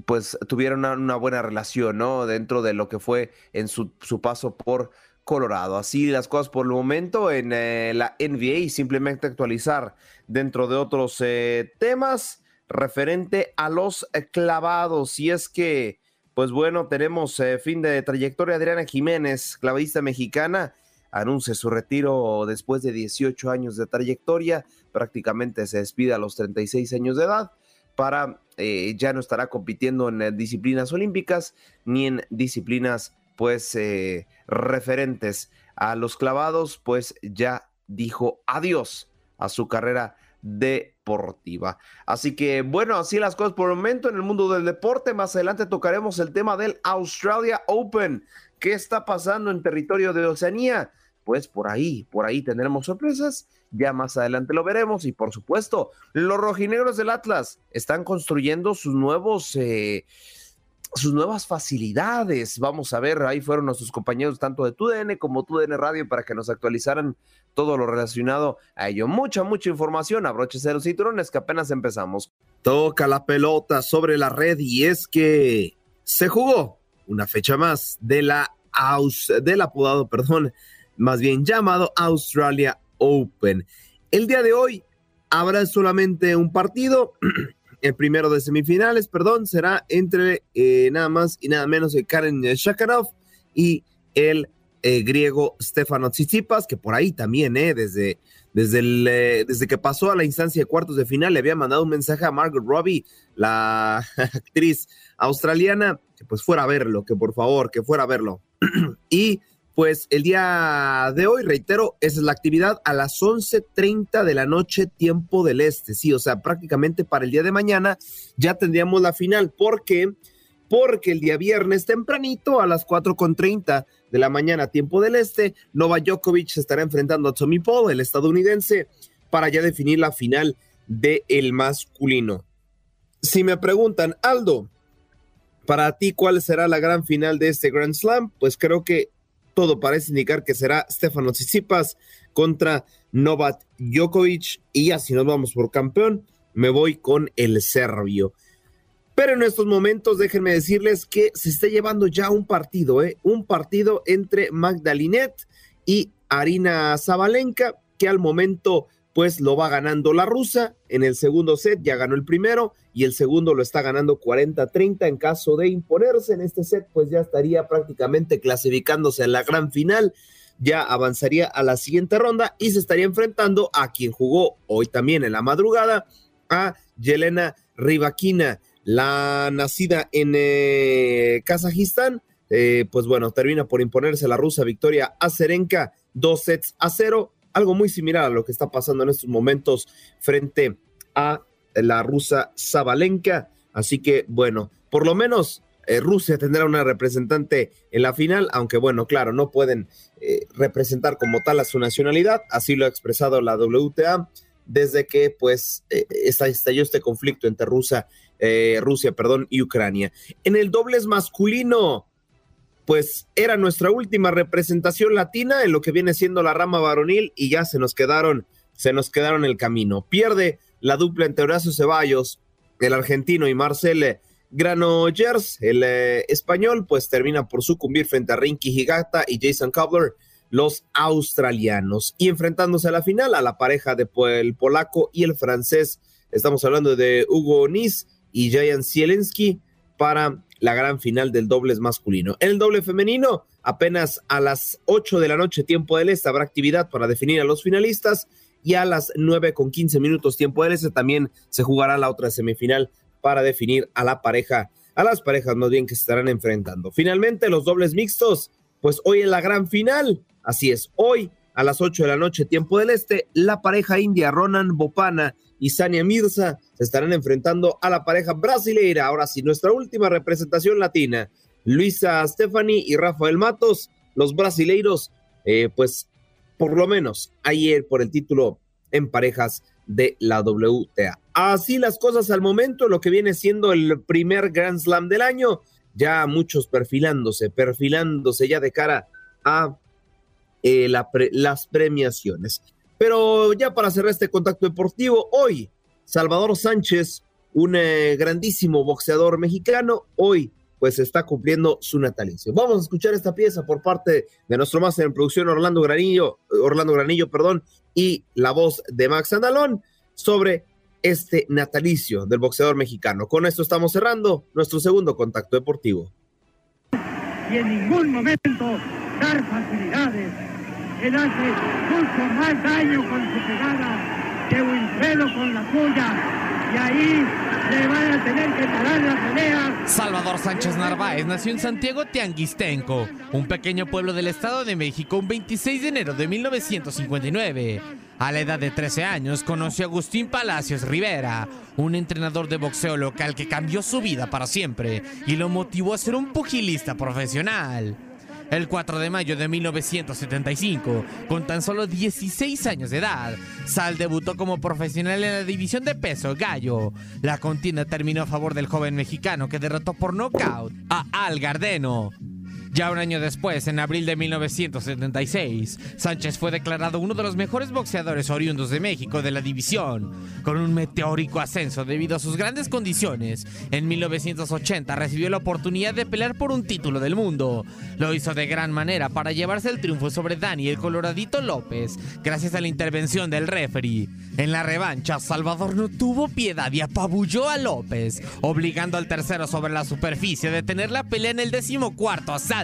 pues tuvieran una, buena relación, ¿no? Dentro de lo que fue en su, su paso por Colorado. Así las cosas por el momento en la NBA y simplemente actualizar dentro de otros temas referente a los clavados. Y es que pues bueno, tenemos eh, fin de trayectoria. Adriana Jiménez, clavadista mexicana, anuncia su retiro después de 18 años de trayectoria. Prácticamente se despide a los 36 años de edad para eh, ya no estará compitiendo en eh, disciplinas olímpicas ni en disciplinas pues referentes a los clavados, pues ya dijo adiós a su carrera deportiva. Así que bueno, así las cosas por el momento en el mundo del deporte. Más adelante tocaremos el tema del Australia Open. ¿Qué está pasando en territorio de Oceanía? Pues por ahí, por ahí tendremos sorpresas. Ya más adelante lo veremos. Y por supuesto, los rojinegros del Atlas están construyendo sus nuevos... Eh, sus nuevas facilidades. Vamos a ver, ahí fueron nuestros compañeros tanto de TUDN como TUDN Radio para que nos actualizaran todo lo relacionado a ello. Mucha, mucha información. Abróchese los cinturones que apenas empezamos. Toca la pelota sobre la red y es que se jugó una fecha más de la Aus, del apodado, perdón, más bien llamado Australia Open. El día de hoy habrá solamente un partido el primero de semifinales, perdón, será entre eh, nada más y nada menos que Karen Shakarov y el eh, griego Stefano Tsitsipas, que por ahí también, eh, desde, desde, eh, desde que pasó a la instancia de cuartos de final, le había mandado un mensaje a Margaret Robbie, la actriz australiana, que pues fuera a verlo, que por favor, que fuera a verlo. y pues el día de hoy, reitero, esa es la actividad a las 11.30 de la noche, tiempo del este. Sí, o sea, prácticamente para el día de mañana ya tendríamos la final. ¿Por qué? Porque el día viernes tempranito a las 4.30 de la mañana, tiempo del este, Nova Djokovic se estará enfrentando a Tommy Paul, el estadounidense, para ya definir la final del el masculino. Si me preguntan, Aldo, para ti, ¿cuál será la gran final de este Grand Slam? Pues creo que todo parece indicar que será Stefano Tsitsipas contra Novak Djokovic y así nos vamos por campeón, me voy con el serbio. Pero en estos momentos déjenme decirles que se está llevando ya un partido, ¿eh? un partido entre Magdalinet y Arina Zabalenka, que al momento pues lo va ganando la rusa en el segundo set, ya ganó el primero y el segundo lo está ganando 40-30 en caso de imponerse en este set, pues ya estaría prácticamente clasificándose en la gran final, ya avanzaría a la siguiente ronda y se estaría enfrentando a quien jugó hoy también en la madrugada, a Yelena Rybakina, la nacida en eh, Kazajistán, eh, pues bueno, termina por imponerse la rusa Victoria Azarenka, dos sets a cero algo muy similar a lo que está pasando en estos momentos frente a la rusa Zabalenka. Así que, bueno, por lo menos eh, Rusia tendrá una representante en la final, aunque bueno, claro, no pueden eh, representar como tal a su nacionalidad, así lo ha expresado la WTA desde que pues eh, estalló este conflicto entre Rusia, Rusia perdón, y Ucrania. En el dobles masculino, pues era nuestra última representación latina en lo que viene siendo la rama varonil y ya se nos quedaron, se nos quedaron el camino. Pierde la dupla entre Horacio Ceballos, el argentino, y Marcel Granollers, el eh, español, pues termina por sucumbir frente a Rinky Higata y Jason Cobbler, los australianos. Y enfrentándose a la final a la pareja de polaco y el francés Estamos hablando de Hugo Nis y Jayan Zielensky para la gran final del dobles masculino. En el doble femenino, apenas a las 8 de la noche, tiempo del este, habrá actividad para definir a los finalistas y a las 9 con 15 minutos, tiempo del este, también se jugará la otra semifinal para definir a la pareja, a las parejas más bien que se estarán enfrentando. Finalmente, los dobles mixtos, pues hoy en la gran final, así es, hoy a las 8 de la noche, tiempo del este, la pareja india Ronan Bopana y Sania Mirza se estarán enfrentando a la pareja brasileira. Ahora sí, nuestra última representación latina, Luisa Stephanie y Rafael Matos, los brasileiros, eh, pues por lo menos ayer por el título en parejas de la WTA. Así las cosas al momento, lo que viene siendo el primer Grand Slam del año, ya muchos perfilándose, perfilándose ya de cara a eh, las premiaciones. Pero ya para cerrar este contacto deportivo, hoy Salvador Sánchez, un eh, grandísimo boxeador mexicano, hoy pues está cumpliendo su natalicio. Vamos a escuchar esta pieza por parte de nuestro máster en producción Orlando Granillo, Orlando Granillo, perdón, y la voz de Max Andalón sobre este natalicio del boxeador mexicano. Con esto estamos cerrando nuestro segundo contacto deportivo. Y en ningún momento dar facilidades él hace mucho más daño con su pegada que Wilfredo con la suya. Y ahí le van a tener que parar la pelea. Salvador Sánchez Narváez nació en Santiago Tianguistenco, un pequeño pueblo del Estado de México, un 26 de enero de 1959. A la edad de 13 años conoció a Agustín Palacios Rivera, un entrenador de boxeo local que cambió su vida para siempre y lo motivó a ser un pugilista profesional. El 4 de mayo de 1975, con tan solo 16 años de edad, Sal debutó como profesional en la división de peso gallo. La contienda terminó a favor del joven mexicano que derrotó por nocaut a Al Gardeno. Ya un año después, en abril de 1976, Sánchez fue declarado uno de los mejores boxeadores oriundos de México de la división, con un meteórico ascenso debido a sus grandes condiciones. En 1980 recibió la oportunidad de pelear por un título del mundo. Lo hizo de gran manera para llevarse el triunfo sobre Dani el Coloradito López, gracias a la intervención del referee. En la revancha, Salvador no tuvo piedad y apabulló a López, obligando al tercero sobre la superficie a detener la pelea en el decimocuarto asalto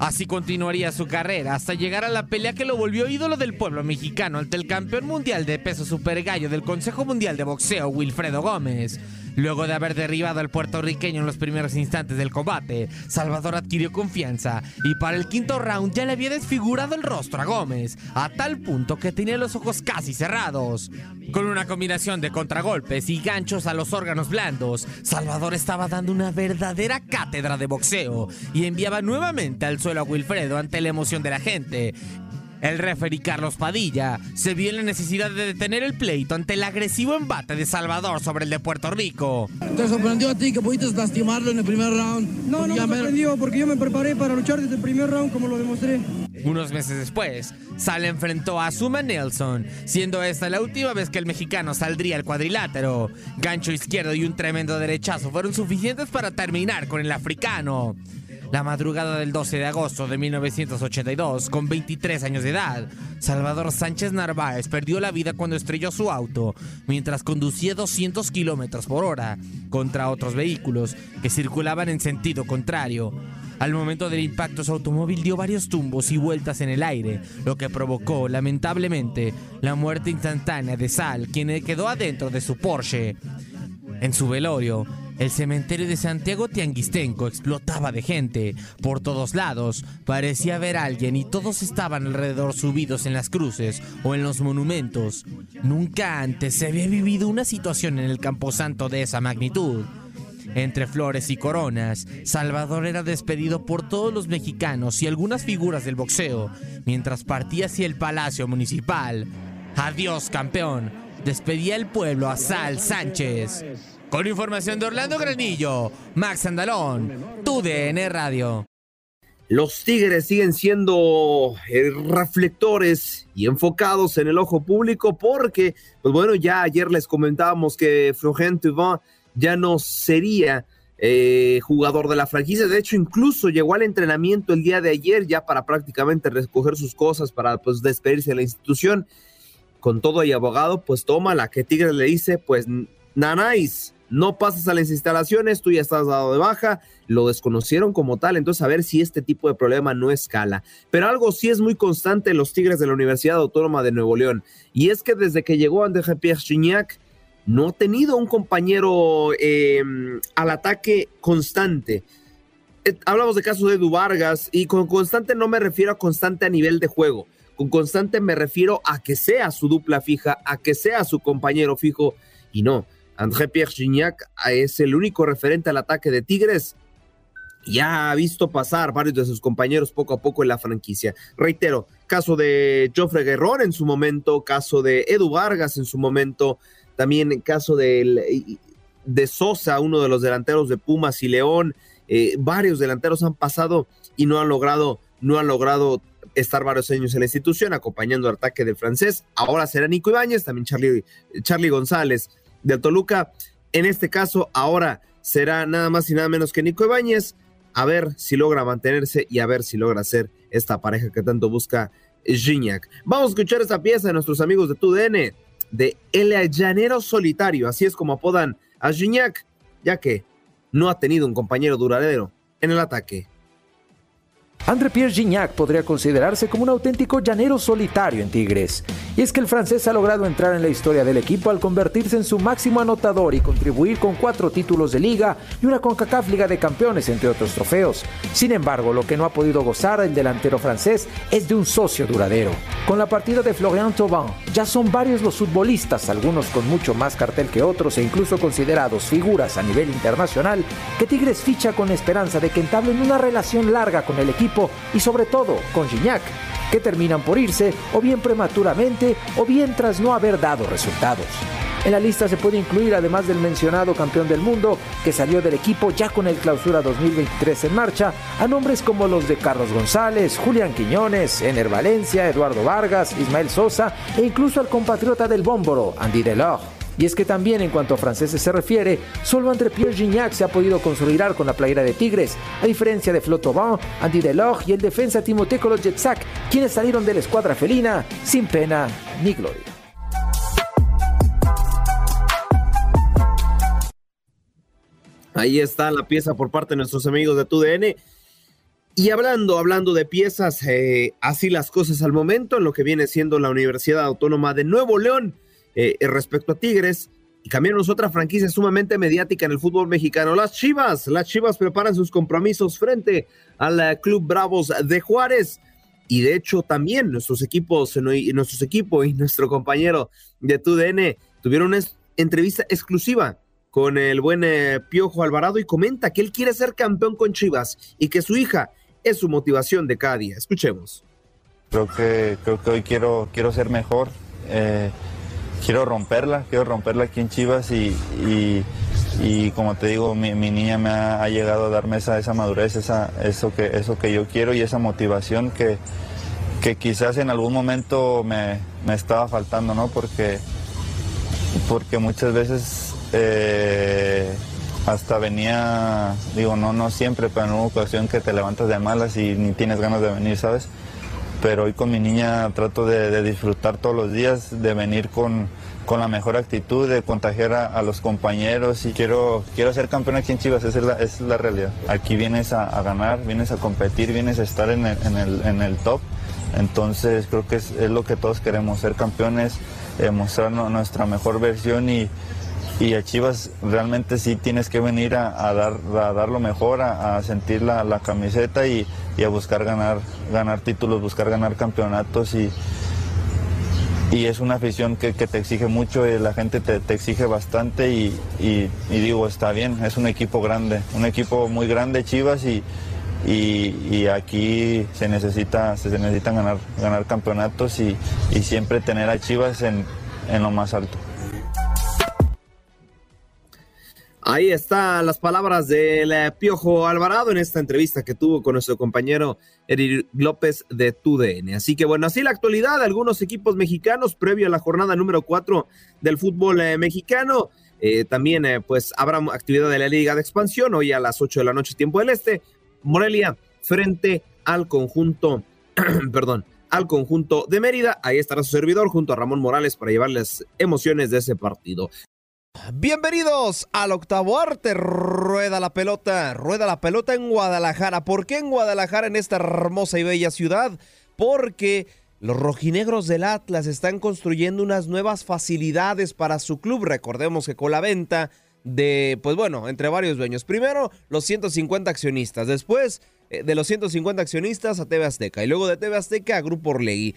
Así continuaría su carrera hasta llegar a la pelea que lo volvió ídolo del pueblo mexicano ante el campeón mundial de peso super gallo del Consejo Mundial de Boxeo, Wilfredo Gómez. Luego de haber derribado al puertorriqueño en los primeros instantes del combate, Salvador adquirió confianza y para el quinto round ya le había desfigurado el rostro a Gómez, a tal punto que tenía los ojos casi cerrados. Con una combinación de contragolpes y ganchos a los órganos blandos, Salvador estaba dando una verdadera cátedra de boxeo y enviaba nuevamente al suelo a Wilfredo ante la emoción de la gente, el referee Carlos Padilla se vio en la necesidad de detener el pleito ante el agresivo embate de Salvador sobre el de Puerto Rico. ¿Te sorprendió a ti que pudiste lastimarlo en el primer round? No, no me sorprendió porque yo me preparé para luchar desde el primer round como lo demostré. Unos meses después, Sal enfrentó a Suma Nelson, siendo esta la última vez que el mexicano saldría al cuadrilátero. Gancho izquierdo y un tremendo derechazo fueron suficientes para terminar con el africano. La madrugada del 12 de agosto de 1982, con 23 años de edad, Salvador Sánchez Narváez perdió la vida cuando estrelló su auto mientras conducía 200 kilómetros por hora contra otros vehículos que circulaban en sentido contrario. Al momento del impacto, su automóvil dio varios tumbos y vueltas en el aire, lo que provocó, lamentablemente, la muerte instantánea de Sal, quien quedó adentro de su Porsche. En su velorio, el cementerio de Santiago Tianguistenco explotaba de gente. Por todos lados parecía a alguien y todos estaban alrededor subidos en las cruces o en los monumentos. Nunca antes se había vivido una situación en el Camposanto de esa magnitud. Entre flores y coronas, Salvador era despedido por todos los mexicanos y algunas figuras del boxeo, mientras partía hacia el Palacio Municipal. Adiós, campeón. Despedía el pueblo a Sal Sánchez. Con información de Orlando Granillo, Max Andalón, tu DN Radio. Los Tigres siguen siendo eh, reflectores y enfocados en el ojo público porque, pues bueno, ya ayer les comentábamos que Florent Thauvin ya no sería eh, jugador de la franquicia. De hecho, incluso llegó al entrenamiento el día de ayer ya para prácticamente recoger sus cosas, para pues despedirse de la institución. con todo y abogado, pues toma la que Tigres le dice, pues nanáis, no pasas a las instalaciones, tú ya estás dado de baja, lo desconocieron como tal, entonces a ver si este tipo de problema no escala. Pero algo sí es muy constante en los Tigres de la Universidad Autónoma de Nuevo León, y es que desde que llegó André Pierre Gignac, no ha tenido un compañero eh, al ataque constante. Eh, hablamos de casos de Edu Vargas, y con constante no me refiero a constante a nivel de juego, con constante me refiero a que sea su dupla fija, a que sea su compañero fijo, y no. André Pierre Gignac es el único referente al ataque de Tigres. Ya ha visto pasar varios de sus compañeros poco a poco en la franquicia. Reitero, caso de Joffre Guerrón en su momento, caso de Edu Vargas en su momento, también caso de, de Sosa, uno de los delanteros de Pumas y León. Eh, varios delanteros han pasado y no han logrado, no han logrado estar varios años en la institución acompañando al ataque del francés. Ahora será Nico Ibáñez, también Charlie, Charlie González del Toluca. En este caso, ahora será nada más y nada menos que Nico Ibáñez. A ver si logra mantenerse y a ver si logra ser esta pareja que tanto busca Gignac. Vamos a escuchar esta pieza de nuestros amigos de TUDN, de El Llanero Solitario, así es como apodan a Gignac, ya que no ha tenido un compañero duradero en el ataque. André Pierre Gignac podría considerarse como un auténtico llanero solitario en Tigres. Y es que el francés ha logrado entrar en la historia del equipo al convertirse en su máximo anotador y contribuir con cuatro títulos de liga y una CONCACAF Liga de Campeones, entre otros trofeos. Sin embargo, lo que no ha podido gozar el delantero francés es de un socio duradero. Con la partida de Florian Thauvin, ya son varios los futbolistas, algunos con mucho más cartel que otros e incluso considerados figuras a nivel internacional, que Tigres ficha con esperanza de que entablen una relación larga con el equipo y sobre todo con Gignac, que terminan por irse o bien prematuramente o bien tras no haber dado resultados. En la lista se puede incluir, además del mencionado campeón del mundo, que salió del equipo ya con el clausura 2023 en marcha, a nombres como los de Carlos González, Julián Quiñones, Ener Valencia, Eduardo Vargas, Ismael Sosa e incluso al compatriota del Bómboro, Andy Delors. Y es que también en cuanto a franceses se refiere, solo André Pierre Gignac se ha podido consolidar con la playera de Tigres, a diferencia de Flo Andy Delors y el defensa Timothée Kolodjetsak, quienes salieron de la escuadra felina sin pena ni gloria. Ahí está la pieza por parte de nuestros amigos de TUDN. Y hablando, hablando de piezas, eh, así las cosas al momento, en lo que viene siendo la Universidad Autónoma de Nuevo León, eh, respecto a Tigres. Y cambiamos otra franquicia sumamente mediática en el fútbol mexicano. Las Chivas, las Chivas preparan sus compromisos frente al eh, Club Bravos de Juárez. Y de hecho también nuestros equipos, nuestros equipos y nuestro compañero de TUDN tuvieron una entrevista exclusiva con el buen eh, Piojo Alvarado y comenta que él quiere ser campeón con Chivas y que su hija es su motivación de cada día. Escuchemos. Creo que, creo que hoy quiero, quiero ser mejor quiero romperla, quiero romperla aquí en Chivas y, y, como te digo, mi, niña me ha, llegado a darme esa, esa madurez, esa, eso, que, eso que yo quiero y esa motivación que, que quizás en algún momento me, estaba faltando, ¿no? Porque, porque muchas veces eh, hasta venía, digo, no, no siempre, pero en una ocasión que te levantas de malas y ni tienes ganas de venir, ¿sabes? Pero hoy con mi niña trato de, disfrutar todos los días, de venir con, con la mejor actitud, de contagiar a, los compañeros y quiero, quiero ser campeón aquí en Chivas, esa es la, es la realidad. Aquí vienes a, ganar, vienes a competir, vienes a estar en el, en el, en el top, entonces creo que es, lo que todos queremos, ser campeones, eh, mostrar nuestra mejor versión y, y a Chivas realmente sí tienes que venir a, dar, a lo mejor, a, sentir la, camiseta y, a buscar ganar, ganar títulos, buscar ganar campeonatos y, y es una afición que, te exige mucho, y la gente te, exige bastante y, y, digo, está bien, es un equipo grande, un equipo muy grande Chivas y, y, aquí se necesita se necesitan ganar, ganar campeonatos y, siempre tener a Chivas en, en lo más alto. Ahí están las palabras del eh, Piojo Alvarado en esta entrevista que tuvo con nuestro compañero Eric López de TUDN. Así que bueno, así la actualidad de algunos equipos mexicanos previo a la jornada número 4 del fútbol eh, mexicano. Eh, también pues habrá actividad de la Liga de Expansión hoy a las 8 de la noche tiempo del Este. Morelia frente al conjunto, perdón, al conjunto de Mérida. Ahí estará su servidor junto a Ramón Morales para llevarles emociones de ese partido. Bienvenidos al octavo arte. Rueda la pelota, rueda la pelota en Guadalajara. ¿Por qué en Guadalajara, en esta hermosa y bella ciudad? Porque los rojinegros del Atlas están construyendo unas nuevas facilidades para su club. Recordemos que con la venta de, pues bueno, entre varios dueños. Primero, los 150 accionistas. Después, eh, de los 150 accionistas a TV Azteca. Y luego de TV Azteca a Grupo Orlegui.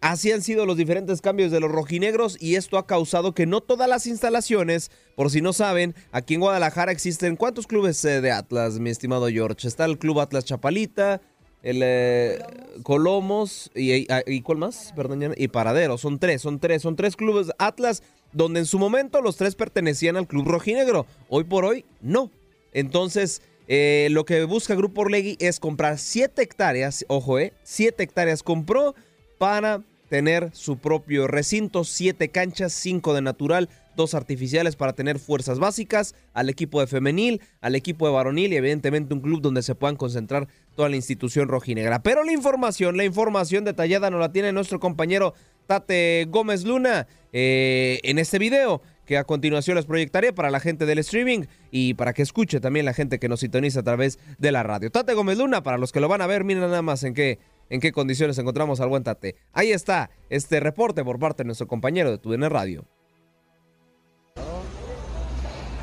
Así han sido los diferentes cambios de los rojinegros y esto ha causado que no todas las instalaciones, por si no saben, aquí en Guadalajara existen ¿cuántos clubes eh, de Atlas, mi estimado George? Está el Club Atlas Chapalita, el eh, Colomos y, ah, y, ¿cuál más? Perdón, y Paradero, son tres, son tres, son tres clubes Atlas donde en su momento los tres pertenecían al Club Rojinegro. Hoy por hoy no. Entonces, eh, lo que busca Grupo Orlegui es comprar siete hectáreas, ojo, eh, siete hectáreas compró para tener su propio recinto, siete canchas, cinco de natural, dos artificiales para tener fuerzas básicas, al equipo de femenil, al equipo de varonil y evidentemente un club donde se puedan concentrar toda la institución rojinegra. Pero la información, la información detallada nos la tiene nuestro compañero Tate Gómez Luna eh, en este video que a continuación les proyectaré para la gente del streaming y para que escuche también la gente que nos sintoniza a través de la radio. Tate Gómez Luna, para los que lo van a ver, miren nada más en qué en qué condiciones encontramos al buen Tate. Ahí está este reporte por parte de nuestro compañero de TUDN Radio.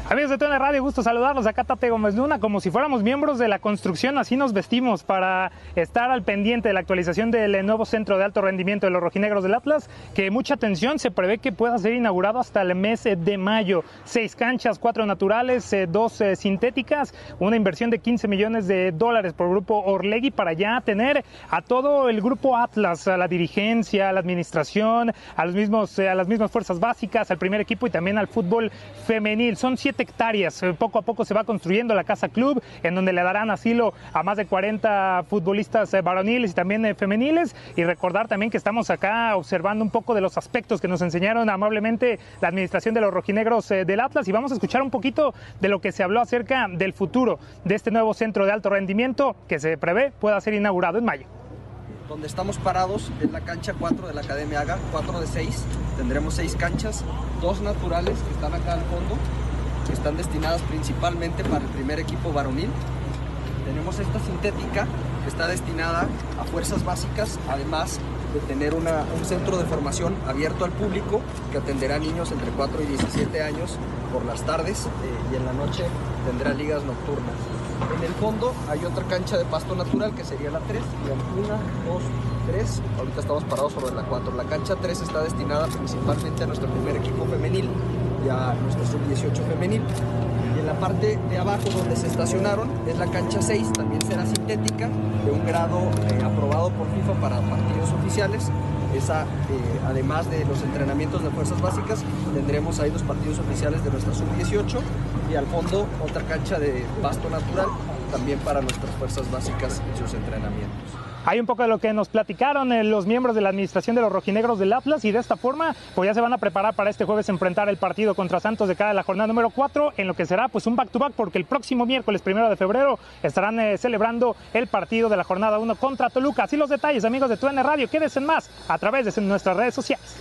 Amigos de TN Radio, gusto saludarlos. Acá Tate Gómez Luna, como si fuéramos miembros de la construcción, así nos vestimos para estar al pendiente de la actualización del nuevo centro de alto rendimiento de los rojinegros del Atlas, que mucha atención se prevé que pueda ser inaugurado hasta el mes de mayo. Seis canchas, cuatro naturales, eh, dos eh, sintéticas, una inversión de 15 millones de dólares por grupo Orlegui para ya tener a todo el grupo Atlas, a la dirigencia, a la administración, a, los mismos, eh, a las mismas fuerzas básicas, al primer equipo y también al fútbol femenil. Son siete hectáreas. Eh, poco a poco se va construyendo la Casa Club, en donde le darán asilo a más de 40 futbolistas eh, varoniles y también eh, femeniles. Y recordar también que estamos acá observando un poco de los aspectos que nos enseñaron amablemente la administración de los rojinegros del Atlas. Y vamos a escuchar un poquito de lo que se habló acerca del futuro de este nuevo centro de alto rendimiento que se prevé pueda ser inaugurado en mayo donde estamos parados es la cancha 4 de la Academia AGA, 4 de 6. Tendremos 6 canchas, dos naturales que están acá al fondo que están destinadas principalmente para el primer equipo varonil. Tenemos esta sintética que está destinada a fuerzas básicas, además de tener un centro de formación abierto al público que atenderá niños entre 4 y 17 años por las tardes eh, y en la noche tendrá ligas nocturnas. En el fondo hay otra cancha de pasto natural que sería la 3. Una, dos, tres. Ahorita estamos parados sobre la 4. La cancha 3 está destinada principalmente a nuestro primer equipo femenil y a nuestro sub-18 femenil. Y en la parte de abajo donde se estacionaron es la cancha 6, también será sintética, de un grado eh, aprobado por FIFA para partidos oficiales. Esa, eh, además de los entrenamientos de fuerzas básicas, tendremos ahí los partidos oficiales de nuestra sub-18 y al fondo otra cancha de pasto natural también para nuestras fuerzas básicas y sus entrenamientos. Hay un poco de lo que nos platicaron eh, los miembros de la administración de los rojinegros del Atlas y de esta forma pues ya se van a preparar para este jueves enfrentar el partido contra Santos de cada la jornada número 4 en lo que será pues un back-to-back porque el próximo miércoles primero de febrero estarán eh, celebrando el partido de la jornada 1 contra Toluca. Así los detalles amigos de TUN Radio, quédense más a través de nuestras redes sociales.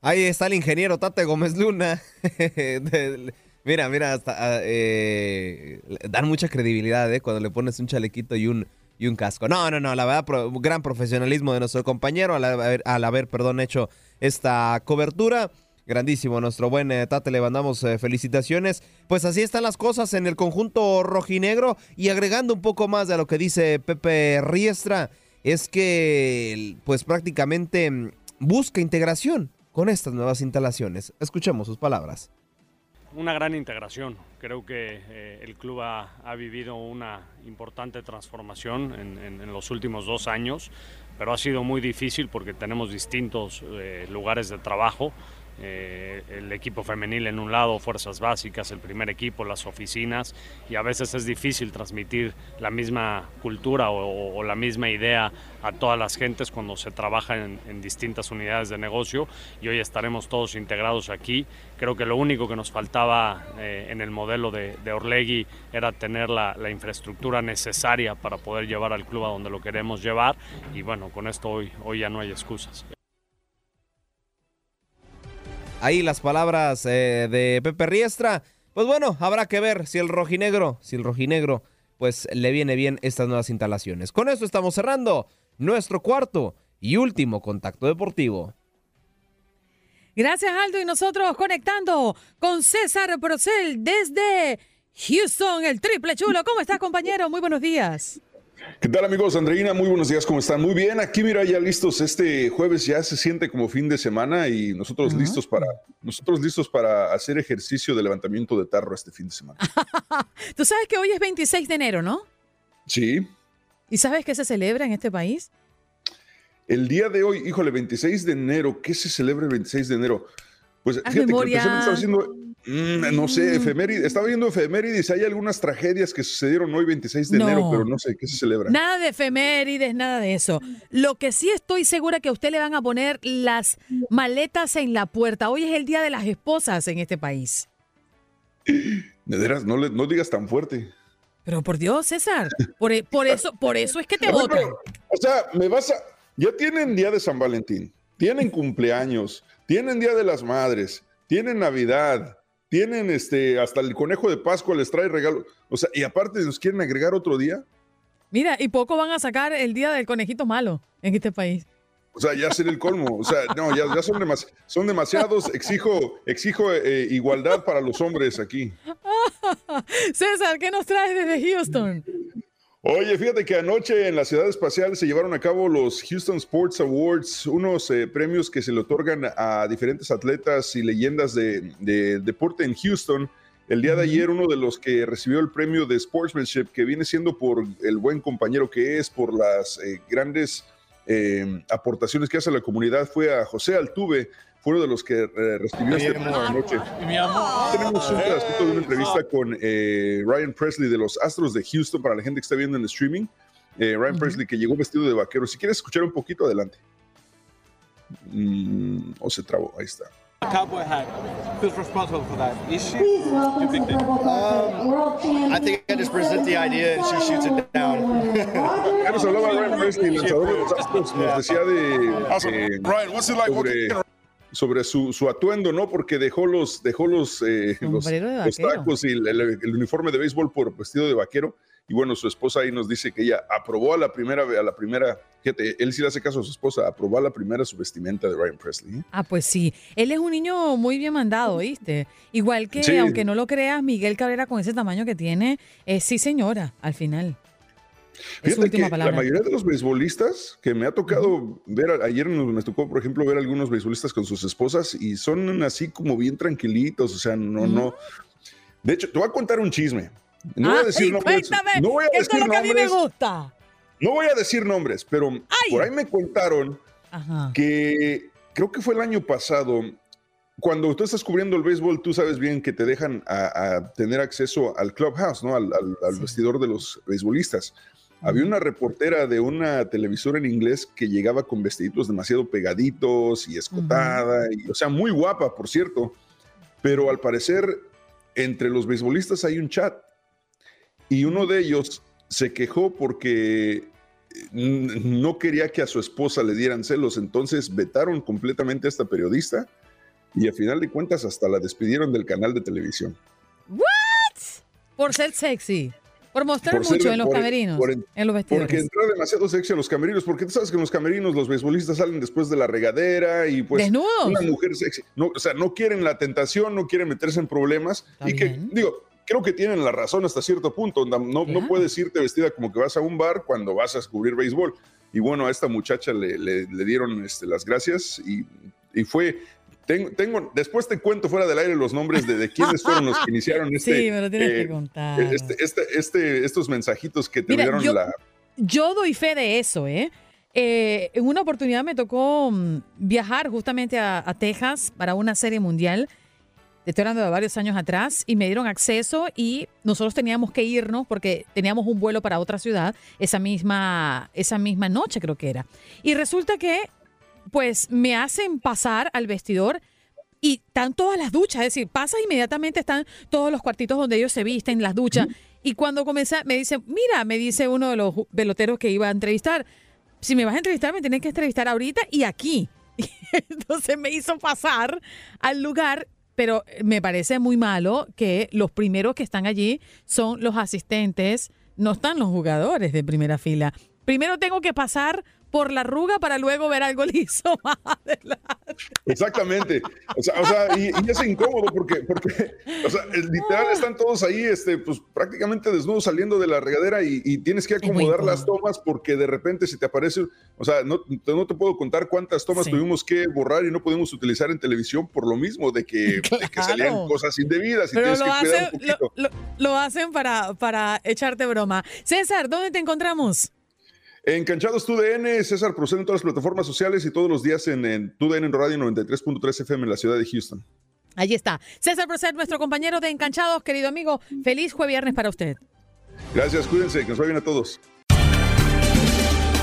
Ahí está el ingeniero Tate Gómez Luna. Mira, mira, hasta ah, eh, dan mucha credibilidad ¿eh? cuando le pones un chalequito y un, y un casco. No, no, no, la verdad, gran profesionalismo de nuestro compañero al haber, al haber, perdón, hecho esta cobertura. Grandísimo, nuestro buen eh, Tate, le mandamos felicitaciones. Pues así están las cosas en el conjunto rojinegro y agregando un poco más de lo que dice Pepe Riestra, es que pues prácticamente mm, busca integración con estas nuevas instalaciones. Escuchemos sus palabras una gran integración. Creo que eh, el club ha, vivido una importante transformación en, los últimos dos años, pero ha sido muy difícil porque tenemos distintos eh, lugares de trabajo. Eh, el equipo femenil en un lado, fuerzas básicas, el primer equipo, las oficinas, y a veces es difícil transmitir la misma cultura o, o la misma idea a todas las gentes cuando se trabaja en, en distintas unidades de negocio y hoy estaremos todos integrados aquí. Creo que lo único que nos faltaba eh, en el modelo de, de Orlegui era tener la, la infraestructura necesaria para poder llevar al club a donde lo queremos llevar y bueno, con esto hoy, hoy ya no hay excusas. Ahí las palabras eh, de Pepe Riestra. Pues bueno, habrá que ver si el rojinegro, si el rojinegro, pues le viene bien estas nuevas instalaciones. Con esto estamos cerrando nuestro cuarto y último contacto deportivo. Gracias, Aldo. Y nosotros conectando con César Procel desde Houston, el triple chulo. ¿Cómo estás, compañero? Muy buenos días. ¿Qué tal amigos? Andreina, muy buenos días, ¿cómo están? Muy bien, aquí mira ya listos, este jueves ya se siente como fin de semana y nosotros listos para nosotros listos para hacer ejercicio de levantamiento de tarro este fin de semana. Tú sabes que hoy es 26 de enero, ¿no? Sí, ¿Y sabes qué se celebra en este país? el día de hoy, híjole, 26 de enero, ¿qué se celebra el 26 de enero? Pues Haz fíjate memoria. que estaba haciendo, mm, no sé, efemérides, estaba viendo efemérides, hay algunas tragedias que sucedieron hoy 26 de No. enero, pero no sé qué se celebra. Nada de efemérides, nada de eso. Lo que sí estoy segura que a usted le van a poner las maletas en la puerta. Hoy es el día de las esposas en este país. De veras, no, le- no digas tan fuerte. Pero por Dios, César, por, e- por eso, por eso es que te votan. O sea, me vas a. Ya tienen día de San Valentín, tienen cumpleaños, tienen día de las madres, tienen Navidad, tienen este, hasta el conejo de Pascua les trae regalo. O sea, y aparte nos quieren agregar otro día. Mira, y poco van a sacar el día del conejito malo en este país. O sea, ya sería el colmo. O sea, no, ya, ya son, demas- son demasiados. Exijo, exijo eh, igualdad para los hombres aquí. César, ¿qué nos traes desde Houston? Oye, fíjate que anoche en la ciudad espacial se llevaron a cabo los Houston Sports Awards, unos eh, premios que se le otorgan a diferentes atletas y leyendas de, de deporte en Houston. El día de ayer uno de los que recibió el premio de Sportsmanship, que viene siendo por el buen compañero que es, por las eh, grandes eh, aportaciones que hace a la comunidad, fue a José Altuve, fue uno de los que eh, recibió este premio anoche. Tenemos un pedacito de una entrevista con eh, Ryan Presley de los Astros de Houston para la gente que está viendo en streaming. Eh, Ryan Presley que llegó vestido de vaquero. Si quieres escuchar un poquito, adelante. Mm, o se trabó, ahí está. Cowboy hat. Who's responsible for that? Is she? Um, I think I just present the idea and she shoots it down. Ya nos hablaba Ryan Presley, el lanzador de los Astros, nos decía de eh, sobre, sobre su, su atuendo, ¿no? Porque dejó los, dejó los, eh, los, tacos y el, el- el uniforme de béisbol por vestido de vaquero. Y bueno, su esposa ahí nos dice que ella aprobó a la primera, a la primera, fíjate, él sí le hace caso a su esposa, aprobó a la primera su vestimenta de Ryan Presley. ¿eh? Ah, pues sí. Él es un niño muy bien mandado, ¿viste? Igual que, Sí. aunque no lo creas, Miguel Cabrera con ese tamaño que tiene, es sí señora, al final. Fíjate que palabra. la mayoría de los beisbolistas que me ha tocado ver, ayer nos, me tocó, por ejemplo, ver algunos beisbolistas con sus esposas y son así como bien tranquilitos, o sea, no, no. De hecho, te voy a contar un chisme. No voy a decir nombres. No voy a esto es decir lo que a mí me nombres. gusta. No voy a decir nombres, pero por ahí me contaron Ajá. que creo que fue el año pasado. Cuando tú estás cubriendo el béisbol, tú sabes bien que te dejan a, a tener acceso al clubhouse, ¿no? Al, al- al vestidor de los beisbolistas. Había una reportera de una televisora en inglés que llegaba con vestiditos demasiado pegaditos y escotada, y, o sea, muy guapa, por cierto. Pero al parecer, entre los beisbolistas hay un chat. Y uno de ellos se quejó porque n- no quería que a su esposa le dieran celos, entonces vetaron completamente a esta periodista y a final de cuentas hasta la despidieron del canal de televisión. ¿What? Por ser sexy. Por mostrar Por ser- mucho en los por- camerinos, por- en los vestidores. Porque entró demasiado sexy a los camerinos, porque tú sabes que en los camerinos los beisbolistas salen después de la regadera y pues Desnudos. una mujer sexy, no, o sea, no quieren la tentación, no quieren meterse en problemas y que digo, creo que tienen la razón hasta cierto punto, no, no, no puedes irte vestida como que vas a un bar cuando vas a descubrir béisbol. Y bueno, a esta muchacha le, le- le dieron este, las gracias y, y fue... Tengo, tengo, después te cuento fuera del aire los nombres de, de quiénes fueron los que iniciaron este, Sí, me lo tienes eh, que contar. este, este, este- estos mensajitos que te Mira, dieron yo- la, Yo doy fe de eso, ¿eh? eh, en una oportunidad me tocó mm, viajar justamente a, a Texas para una serie mundial. Estoy hablando de varios años atrás y me dieron acceso y nosotros teníamos que irnos porque teníamos un vuelo para otra ciudad esa misma, esa misma noche creo que era. Y resulta que pues me hacen pasar al vestidor y están todas las duchas, es decir, pasa inmediatamente, están todos los cuartitos donde ellos se visten, las duchas. Y cuando comencé, me dice, mira, me dice uno de los peloteros que iba a entrevistar, si me vas a entrevistar, me tienes que entrevistar ahorita y aquí. Entonces me hizo pasar al lugar, pero me parece muy malo que los primeros que están allí son los asistentes, no están los jugadores de primera fila. Primero tengo que pasar por la arruga para luego ver algo liso más adelante. Exactamente. O sea, o sea y, y, es incómodo porque, porque o sea, literal están todos ahí, este, pues prácticamente desnudos saliendo de la regadera y, y tienes que acomodar las tomas porque de repente se te aparece, o sea, no, no te puedo contar cuántas tomas sí. tuvimos que borrar y no pudimos utilizar en televisión por lo mismo de que, claro. de que salían cosas indebidas y Pero lo que hacen, un lo, lo, lo hacen para, para echarte broma. César, ¿dónde te encontramos? Encanchados TUDN, César Procede en todas las plataformas sociales y todos los días en, en TUDN en Radio 93.3 FM en la ciudad de Houston. Allí está. César Proced, nuestro compañero de Encanchados, querido amigo. Feliz jueves viernes para usted. Gracias, cuídense, que nos vaya bien a todos.